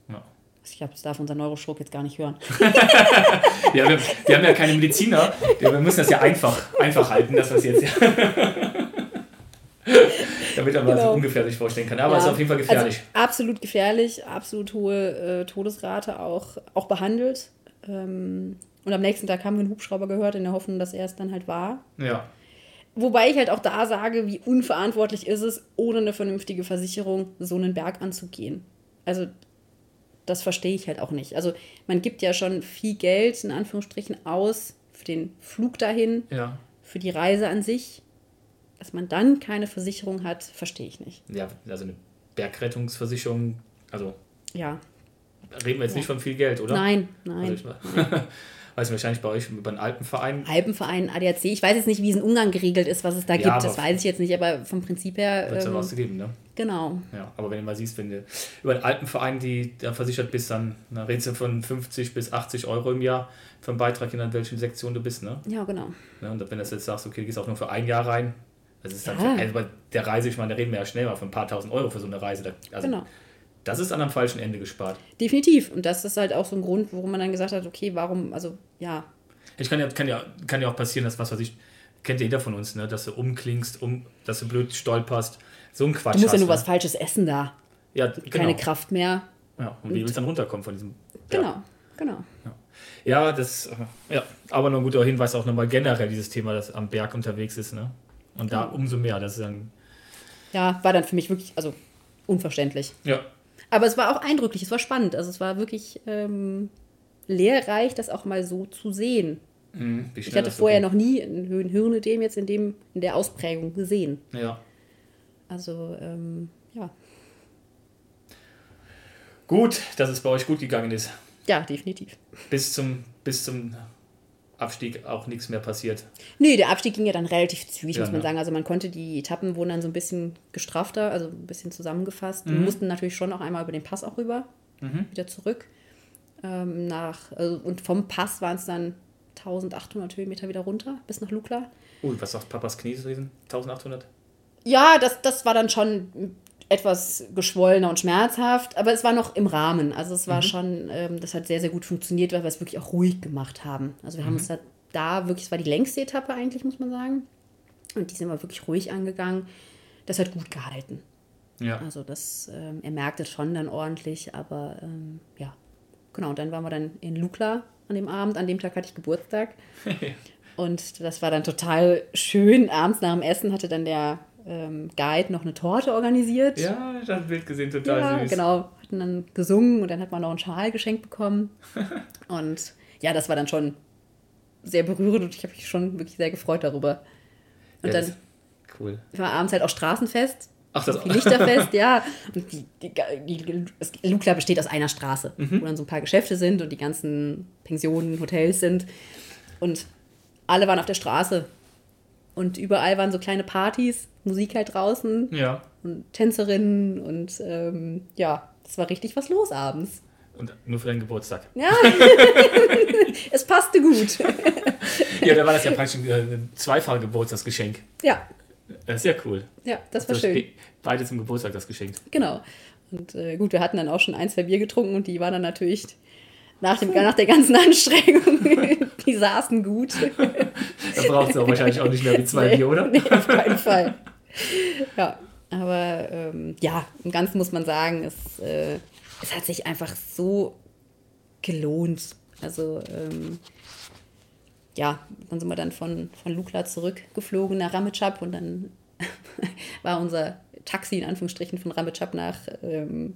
Ja. Ich glaube, das darf unser Neuroschurk jetzt gar nicht hören. Ja, wir, wir haben ja keine Mediziner. Wir müssen das ja einfach, einfach halten, dass wir es jetzt ja. Damit man mal so Genau. ungefähr sich vorstellen kann. Aber es Ja, ist auf jeden Fall gefährlich. Also, absolut gefährlich, absolut hohe äh, Todesrate auch, auch behandelt. Ähm, und am nächsten Tag haben wir einen Hubschrauber gehört, in der Hoffnung, dass er es dann halt war. ja. Wobei ich halt auch da sage, wie unverantwortlich ist es, ohne eine vernünftige Versicherung so einen Berg anzugehen. Also das verstehe ich halt auch nicht. Also man gibt ja schon viel Geld in Anführungsstrichen aus für den Flug dahin, Ja. für die Reise an sich. Dass man dann keine Versicherung hat, verstehe ich nicht. Ja, also eine Bergrettungsversicherung, also Ja, reden wir jetzt nicht von viel Geld, oder? nein, Also nein. ich, weiß wahrscheinlich bei euch über einen Alpenverein. Alpenverein, ADAC, ich weiß jetzt nicht, wie es in Ungarn geregelt ist, was es da Ja, gibt, das weiß ich jetzt nicht, aber vom Prinzip her, Wird es ähm, was geben, ne? genau. Ja, aber wenn du mal siehst, wenn du über einen Alpenverein, die da versichert bist, dann, dann redest du von 50 bis 80 Euro im Jahr für einen Beitrag, in welchen Sektion du bist, ne? Ja, genau. Ja, und wenn du jetzt sagst, okay, du gehst auch nur für ein Jahr rein, das ist dann Ja. für, also bei der Reise, ich meine, da reden wir ja schnell mal von ein paar tausend Euro für so eine Reise. Also Genau. Das ist an am falschen Ende gespart. Definitiv. Und das ist halt auch so ein Grund, warum man dann gesagt hat, okay, warum, also ja, Ich kann ja, kann ja, kann ja auch passieren, dass was weiß ich, kennt ja jeder von uns, ne, dass du umklingst, um, dass du blöd stolperst. So ein Quatsch. du musst ja nur ne? was Falsches essen da. Ja, Keine genau. Kraft mehr. Ja, und wie willst du dann runterkommen von diesem. Genau, genau. Ja, das, äh, ja, aber noch ein guter Hinweis auch nochmal generell dieses Thema, das am Berg unterwegs ist, ne? Und da umso mehr, das ist dann, Ja, war dann für mich wirklich, also unverständlich. ja, Aber es war auch eindrücklich, es war spannend. Also es war wirklich ähm, lehrreich, das auch mal so zu sehen. mh, wie Ich hatte vorher geht. noch nie ein Höhenhirnödem jetzt in, dem, in der Ausprägung gesehen. Ja. Also, ähm, ja. Gut, dass es bei euch gut gegangen ist. Ja, definitiv. Bis zum, bis zum Abstieg auch nichts mehr passiert. Nee, der Abstieg ging ja dann relativ zügig, Ja, muss man ne? sagen. Also man konnte, die Etappen wurden dann so ein bisschen gestrafter, also ein bisschen zusammengefasst. Mhm. Wir mussten natürlich schon auch einmal über den Pass auch rüber, wieder zurück. Ähm, nach, also, und vom Pass waren es dann 1800 Höhenmeter wieder runter, bis nach Lukla. Ui, was sagt Papas Knie gewesen? 1800? Ja, das, das war dann schon etwas geschwollener und schmerzhaft, aber es war noch im Rahmen. Also es war schon, ähm, das hat sehr, sehr gut funktioniert, weil wir es wirklich auch ruhig gemacht haben. Also wir haben uns da, da wirklich, es war die längste Etappe eigentlich, muss man sagen. Und die sind wir wirklich ruhig angegangen. Das hat gut gehalten. Ja. Also das, ähm, er merkte schon dann ordentlich, aber ähm, ja. Genau, und dann waren wir dann in Lukla an dem Abend. An dem Tag hatte ich Geburtstag. und das war dann total schön. Abends nach dem Essen hatte dann der ähm, Guide noch eine Torte organisiert. Ja, ich habe ein Bild gesehen, total Ja, süß. genau. Hatten dann gesungen und dann hat man noch einen Schal geschenkt bekommen. und ja, das war dann schon sehr berührend und ich habe mich schon wirklich sehr gefreut darüber. Und Ja, dann Cool. war abends halt auch Straßenfest. Ach, das Die Lichterfest, ja. Und die, die, die, das Lukla besteht aus einer Straße, Mhm. wo dann so ein paar Geschäfte sind und die ganzen Pensionen, Hotels sind. Und alle waren auf der Straße. Und überall waren so kleine Partys, Musik halt draußen. Ja. und Tänzerinnen und ähm, ja, es war richtig was los abends. Und nur für deinen Geburtstag. Ja, es passte gut. Ja, da war das ja praktisch ein äh, zweifaches Geburtstagsgeschenk. Ja, Das ist ja cool. ja, das war hast schön. be- Beide zum Geburtstag das geschenkt. Genau. Und äh, gut, wir hatten dann auch schon ein, zwei Bier getrunken und die waren dann natürlich nach, dem, nach der ganzen Anstrengung, die saßen gut. Da braucht es auch wahrscheinlich auch nicht mehr wie zwei Nee, Bier, oder? Nee, auf keinen Fall. Ja, aber ähm, ja, im Ganzen muss man sagen, es, äh, es hat sich einfach so gelohnt. Also, ähm, ja, dann sind wir dann von, von Lukla zurückgeflogen nach Rametschap und dann war unser Taxi in Anführungsstrichen von Rametschap nach ähm,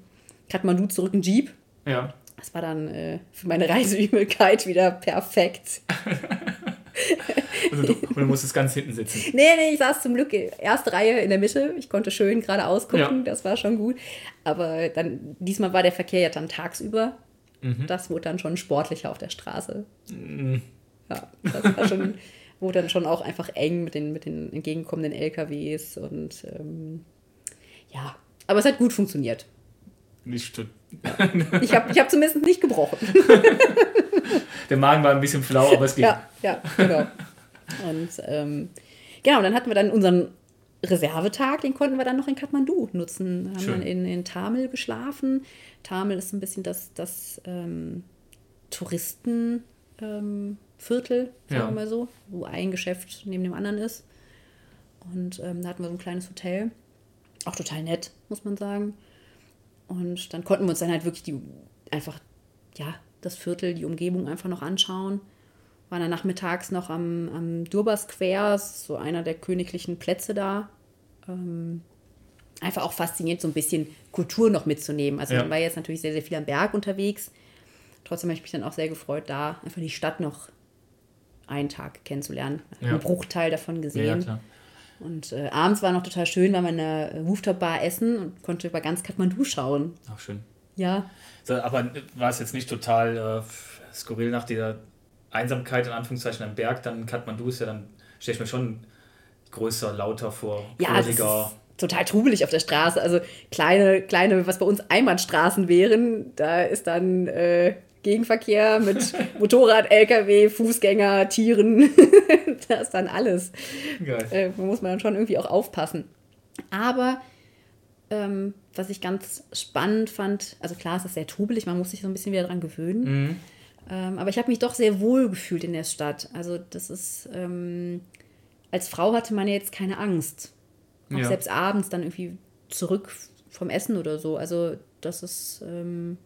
Kathmandu zurück ein Jeep. Ja. Das war dann äh, für meine Reiseübelkeit wieder perfekt. Also du, und du musstest ganz hinten sitzen. Nee, nee, ich saß zum Glück erste Reihe in der Mitte. Ich konnte schön geradeaus gucken, Ja. das war schon gut. Aber dann, diesmal war der Verkehr ja dann tagsüber. Mhm. Das wurde dann schon sportlicher auf der Straße. Ja, das war schon, wurde dann schon auch einfach eng mit den, mit den entgegenkommenden LKWs und ähm, ja, aber es hat gut funktioniert. Nicht Ich habe ich hab zumindest nicht gebrochen. Der Magen war ein bisschen flau, aber es ging. Ja, ja, genau. Und ähm, genau, dann hatten wir dann unseren Reservetag, den konnten wir dann noch in Kathmandu nutzen. Da haben Schön. dann in, in Tamil geschlafen. Tamil ist ein bisschen das, das ähm, Touristenviertel, ähm, sagen Ja. wir mal so, wo ein Geschäft neben dem anderen ist. Und ähm, da hatten wir so ein kleines Hotel. Auch total nett, muss man sagen. Und dann konnten wir uns dann halt wirklich die einfach, ja, das Viertel, die Umgebung einfach noch anschauen. Waren dann nachmittags noch am, am Durbar Square, so einer der königlichen Plätze da. Ähm, einfach auch fasziniert, so ein bisschen Kultur noch mitzunehmen. Also Ja. man war jetzt natürlich sehr, sehr viel am Berg unterwegs. Trotzdem habe ich mich dann auch sehr gefreut, da einfach die Stadt noch einen Tag kennenzulernen. Ja. Einen Bruchteil davon gesehen. ja. Und äh, abends war noch total schön, weil man in einer Rooftop-Bar essen und konnte über ganz Kathmandu schauen. Auch schön. Ja, So, aber war es jetzt nicht total äh, skurril nach dieser Einsamkeit in Anführungszeichen am Berg? Dann Kathmandu ist ja dann, stelle ich mir schon größer, lauter vor, ja, ist fröhlicher. total trubelig auf der Straße. Also kleine, kleine, was bei uns Einbahnstraßen wären, da ist dann äh, Gegenverkehr mit Motorrad, LKW, Fußgänger, Tieren. da ist dann alles. Geil. äh, da muss man dann schon irgendwie auch aufpassen. Aber ähm, was ich ganz spannend fand, also klar, es ist sehr trubelig, man muss sich so ein bisschen wieder dran gewöhnen. Ähm, aber ich habe mich doch sehr wohl gefühlt in der Stadt. Also das ist, ähm, als Frau hatte man ja jetzt keine Angst. Auch Ja. selbst abends dann irgendwie zurück vom Essen oder so. Also das ist, ähm,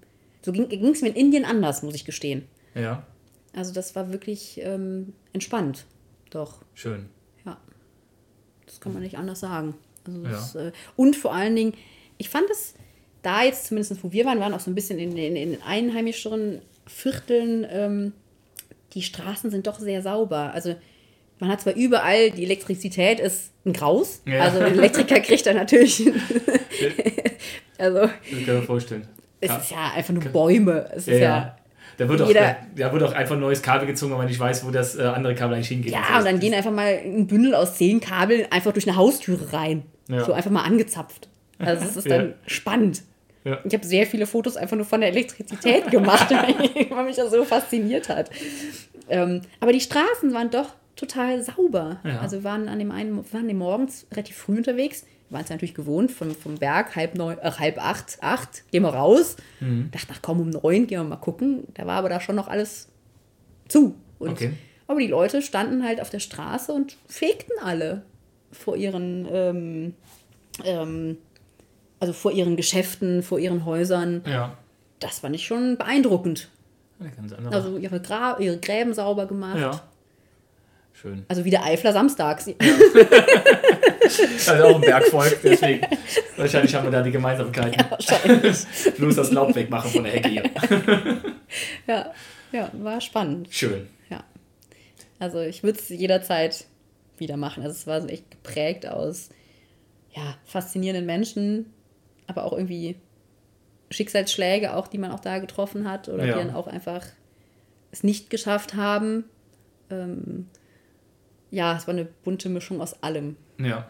so ging es mir in Indien anders, muss ich gestehen. Ja, Also das war wirklich ähm, entspannt. Doch. schön. Ja, das kann man nicht anders sagen. Also Ja. das, äh, und vor allen Dingen, ich fand es da jetzt, zumindest wo wir waren, waren auch so ein bisschen in, in einheimischeren Vierteln, ähm, die Straßen sind doch sehr sauber. Also man hat zwar überall, die Elektrizität ist ein Graus, Ja. also ein Elektriker kriegt da natürlich, also Das kann mir vorstellen. es Ja. ist ja einfach nur Bäume. Es Ja, ist ja. Da wird, auch, Jeder- da, wird auch einfach ein neues Kabel gezogen, wenn man nicht weiß, wo das äh, andere Kabel eigentlich hingeht. Ja, und dann gehen einfach mal ein Bündel aus zehn Kabeln einfach durch eine Haustüre rein. So einfach mal angezapft. Also es ist dann spannend. Ja. Ich habe sehr viele Fotos einfach nur von der Elektrizität gemacht, weil mich das so fasziniert hat. Ähm, aber die Straßen waren doch total sauber. Ja. Also wir waren an dem einen, waren dem morgens relativ früh unterwegs. Wir waren es ja natürlich gewohnt, vom, vom Berg halb neun, äh, halb acht, acht, gehen wir raus. Mhm. Dachte, ach komm, um neun gehen wir mal gucken. Da war aber da schon noch alles zu. Und, Okay. Aber die Leute standen halt auf der Straße und fegten alle vor ihren, ähm, ähm, also vor ihren Geschäften, vor ihren Häusern. Ja. Das fand ich schon beeindruckend. Eine ganz andere. Also ihre, Gra ihre Gräben sauber gemacht. ja. Schön. Also wie der Eifler samstags. Also auch ein Bergvolk, deswegen. Wahrscheinlich haben wir da die Gemeinsamkeiten. Wahrscheinlich. Bloß das Laub wegmachen von der Hecke hier. ja, ja, war spannend. Schön. Ja. Also ich würde es jederzeit wieder machen. Also es war so echt geprägt aus ja, faszinierenden Menschen, aber auch irgendwie Schicksalsschläge, auch die man auch da getroffen hat oder Ja. die dann auch einfach es nicht geschafft haben. Ähm, ja, es war eine bunte Mischung aus allem. Ja.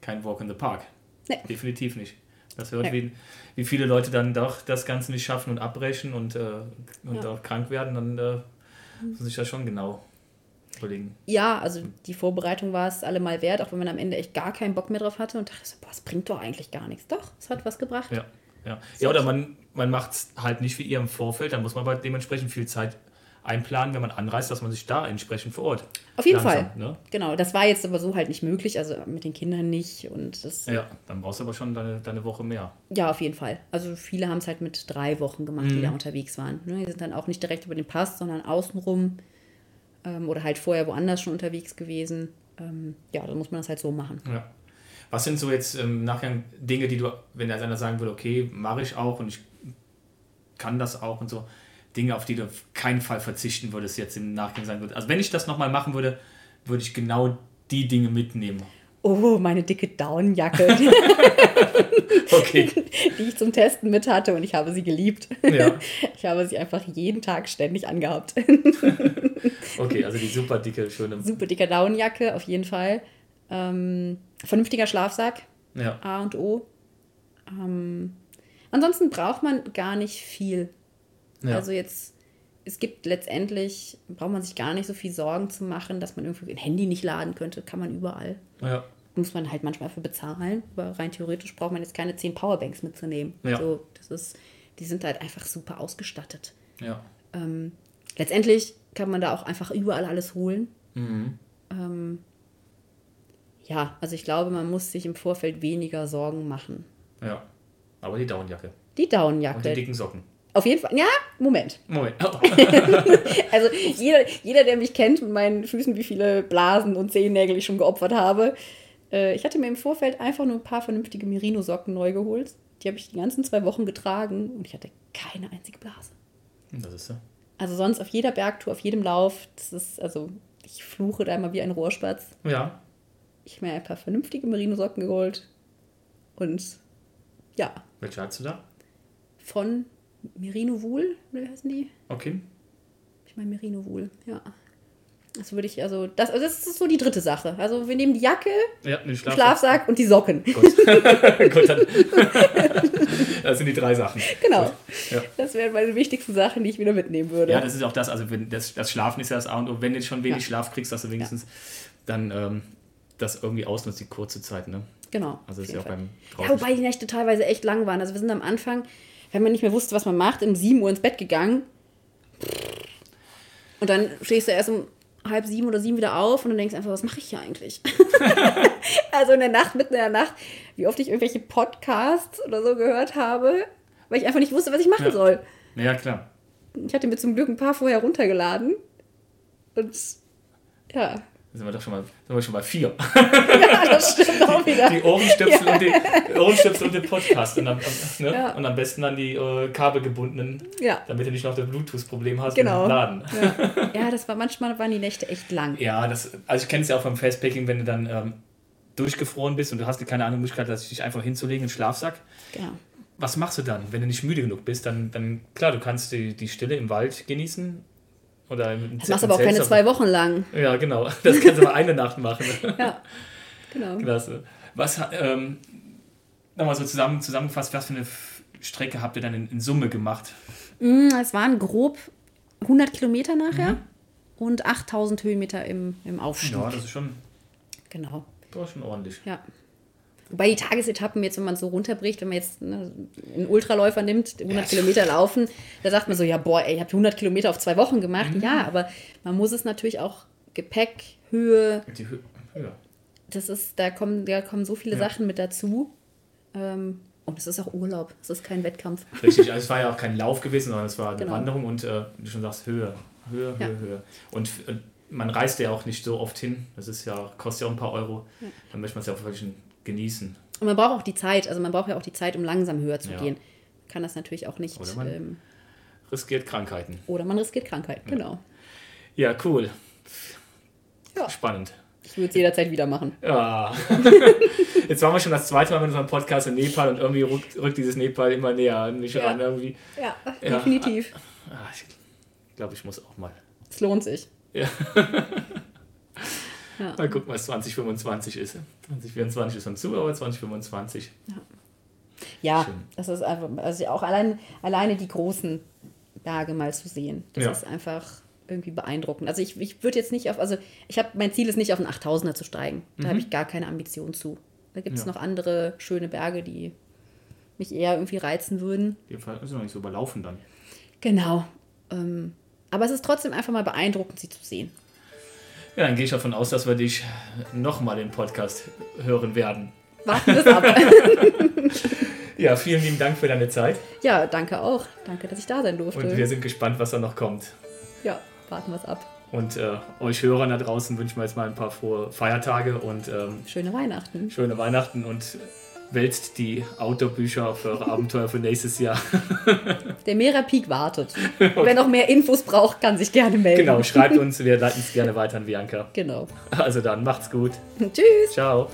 Kein Walk in the Park. Nee. Definitiv nicht. Das hört, Nee. wie, wie viele Leute dann doch das Ganze nicht schaffen und abbrechen und, äh, und Ja. auch krank werden, dann äh, muss man sich das schon genau überlegen. Ja, also die Vorbereitung war es allemal wert, auch wenn man am Ende echt gar keinen Bock mehr drauf hatte und dachte so, boah, es bringt doch eigentlich gar nichts. Doch, es hat was gebracht. Ja, ja. ja oder man, man macht es halt nicht wie ihr im Vorfeld, dann muss man aber dementsprechend viel Zeit einplanen, wenn man anreist, dass man sich da entsprechend vor Ort. Auf jeden langsam, Fall. Ne? Genau, das war jetzt aber so halt nicht möglich, also mit den Kindern nicht und das, ja, Ja, dann brauchst du aber schon deine, deine Woche mehr. auf jeden Fall. Also viele haben es halt mit drei Wochen gemacht, die da unterwegs waren. Ne? Die sind dann auch nicht direkt über den Pass, sondern außenrum ähm, oder halt vorher woanders schon unterwegs gewesen. Ähm, ja, dann muss man das halt so machen. Ja. Was sind so jetzt im Nachgang Dinge, die du, wenn jetzt einer sagen würde, okay, mache ich auch und ich kann das auch und so, Dinge, auf die du auf keinen Fall verzichten würdest, jetzt im Nachgang sagen würdest. Also wenn ich das nochmal machen würde, würde ich genau die Dinge mitnehmen. Oh, meine dicke Daunenjacke, die, Okay. die ich zum Testen mit hatte und ich habe sie geliebt. ja. Ich habe sie einfach jeden Tag ständig angehabt. Okay, also die super dicke, schöne. Super dicker Daunenjacke, auf jeden Fall. Ähm, vernünftiger Schlafsack, Ja. A und O. Ähm, ansonsten braucht man gar nicht viel. ja. Also jetzt, es gibt letztendlich, braucht man sich gar nicht so viel Sorgen zu machen, dass man irgendwie ein Handy nicht laden könnte. Kann man überall. ja. Muss man halt manchmal für bezahlen. Aber rein theoretisch braucht man jetzt keine 10 Powerbanks mitzunehmen. Ja. So, das ist, die sind halt einfach super ausgestattet. Ja. Ähm, letztendlich kann man da auch einfach überall alles holen. Mhm. Ähm, ja, also ich glaube, man muss sich im Vorfeld weniger Sorgen machen. Ja. Aber die Daunenjacke. Die Und die dicken Socken. Auf jeden Fall. Ja, Moment. Moment. Oh. Also jeder, jeder, der mich kennt mit meinen Füßen, wie viele Blasen und Zehennägel ich schon geopfert habe. Äh, ich hatte mir im Vorfeld einfach nur ein paar vernünftige Merino-Socken neu geholt. Die habe ich die ganzen zwei Wochen getragen und ich hatte keine einzige Blase. Das ist so. Also sonst auf jeder Bergtour, auf jedem Lauf, das ist, also ich fluche da immer wie ein Rohrspatz. Ja. Ich habe mir ein paar vernünftige Merino-Socken geholt. Und ja, Welche hast du da? von Merino Wool, wie heißen die? Okay. Ich meine Merino Wool, ja. Das würde ich, also das, also das ist so die dritte Sache. Also wir nehmen die Jacke, Ja, den den Schlaf. Schlafsack und die Socken. Gut. Gut, dann. das sind die drei Sachen. Genau. Ja. Das wären meine wichtigsten Sachen, die ich wieder mitnehmen würde. Ja, das ist auch das, also wenn das, das Schlafen ist ja das A und O. Wenn du jetzt schon wenig Ja. Schlaf kriegst, dass du wenigstens dann ähm, das irgendwie ausnutzt, die kurze Zeit, ne? genau. Also das ist ja auch beim Fall. ja, wobei die Nächte teilweise echt lang waren. Also wir sind am Anfang, wenn man nicht mehr wusste, was man macht, um 7 Uhr ins Bett gegangen. Und dann stehst du erst um halb sieben oder sieben wieder auf und dann denkst einfach, was mache ich hier eigentlich? also in der Nacht, mitten in der Nacht, wie oft ich irgendwelche Podcasts oder so gehört habe, weil ich einfach nicht wusste, was ich machen Ja. soll. Ja, klar. Ich hatte mir zum Glück ein paar vorher runtergeladen. Und ja, sind wir doch schon mal, sind wir schon bei vier. ja das stimmt auch wieder. Die Ohrenstöpsel, und, die, Ohrenstöpsel und den Podcast. Und am, ne? Ja. und am besten dann die äh, kabelgebundenen, Ja, damit du nicht noch das Bluetooth-Problem hast Genau. mit dem Laden. ja. ja, das war manchmal waren die Nächte echt lang. Ja, das, also ich kenne es ja auch beim Fastpacking, wenn du dann ähm, durchgefroren bist und du hast keine andere Möglichkeit, als dich einfach hinzulegen in den Schlafsack. Genau. Was machst du dann, wenn du nicht müde genug bist? Dann, dann klar, du kannst die, die Stille im Wald genießen. Oder im Das machst aber auch keine zwei Wochen lang. Ja, genau. Das kannst du mal eine Nacht machen. Ja, genau. Klasse. Was, ähm, nochmal so zusammen, zusammengefasst, was für eine Strecke habt ihr dann in, in Summe gemacht? Mm, Es waren grob 100 Kilometer nachher und 8000 Höhenmeter im, im Aufstieg. Ja, das ist schon, Genau. das ist schon ordentlich. Ja. Wobei die Tagesetappen jetzt, wenn man so runterbricht, wenn man jetzt ne, einen Ultraläufer nimmt, 100 Kilometer laufen, da sagt man so, ja, boah, ey, ich habe 100 Kilometer auf zwei Wochen gemacht. Ja, aber man muss es natürlich auch Gepäck, Höhe, Die Hö Höhe. das ist, da kommen, da kommen so viele Ja. Sachen mit dazu. Ähm, und es ist auch Urlaub, es ist kein Wettkampf. Richtig, also es war ja auch kein Lauf gewesen, sondern es war eine Genau. Wanderung und äh, wie du schon sagst, Höhe, Höhe, Ja. Höhe, Höhe. Und äh, man reist ja auch nicht so oft hin. Das ist ja, kostet ja auch ein paar Euro. Dann möchte man es ja auch wirklich genießen. Und man braucht auch die Zeit, also man braucht ja auch die Zeit, um langsam höher zu Ja. gehen. Kann das natürlich auch nicht. Oder man- ähm, Riskiert Krankheiten. oder man riskiert Krankheit, genau. Ja, cool. Ja. Spannend. Ich würde es jederzeit wieder machen. Ja. Jetzt waren wir schon das zweite Mal mit unserem Podcast in Nepal und irgendwie rückt, rückt dieses Nepal immer näher an mich Ja. ran. Irgendwie. Ja, Ja. definitiv. Ah, ich glaube, ich muss auch mal. Es lohnt sich. Ja. Ja. Mal gucken, was 2025 ist. 2024 ist schon zu, aber 2025. Ja, Schön. das ist einfach, also auch allein, alleine die großen Berge mal zu sehen. Das Ja. ist einfach irgendwie beeindruckend. Also ich, ich würde jetzt nicht auf, also ich habe, mein Ziel ist nicht auf einen 8000er zu steigen. Da habe ich gar keine Ambition zu. Da gibt es Mhm. Ja. noch andere schöne Berge, die mich eher irgendwie reizen würden. Die sind noch nicht so überlaufen dann. Genau. Ähm, aber es ist trotzdem einfach mal beeindruckend, sie zu sehen. Ja, dann gehe ich davon aus, dass wir dich nochmal im Podcast hören werden. Warten wir es ab. Ja, vielen lieben Dank für deine Zeit ja, danke auch. Danke, dass ich da sein durfte. und wir sind gespannt, was da noch kommt. ja, warten wir es ab. Und äh, euch Hörern da draußen wünschen wir jetzt mal ein paar frohe Feiertage und ähm, Schöne Weihnachten. schöne Weihnachten und wälzt die Outdoor-Bücher für eure Abenteuer für nächstes Jahr. Der Mera Peak wartet. Wer noch mehr Infos braucht, kann sich gerne melden. Genau, schreibt uns, wir leiten es gerne weiter an Bianca. Genau. Also dann, macht's gut. Tschüss. Ciao.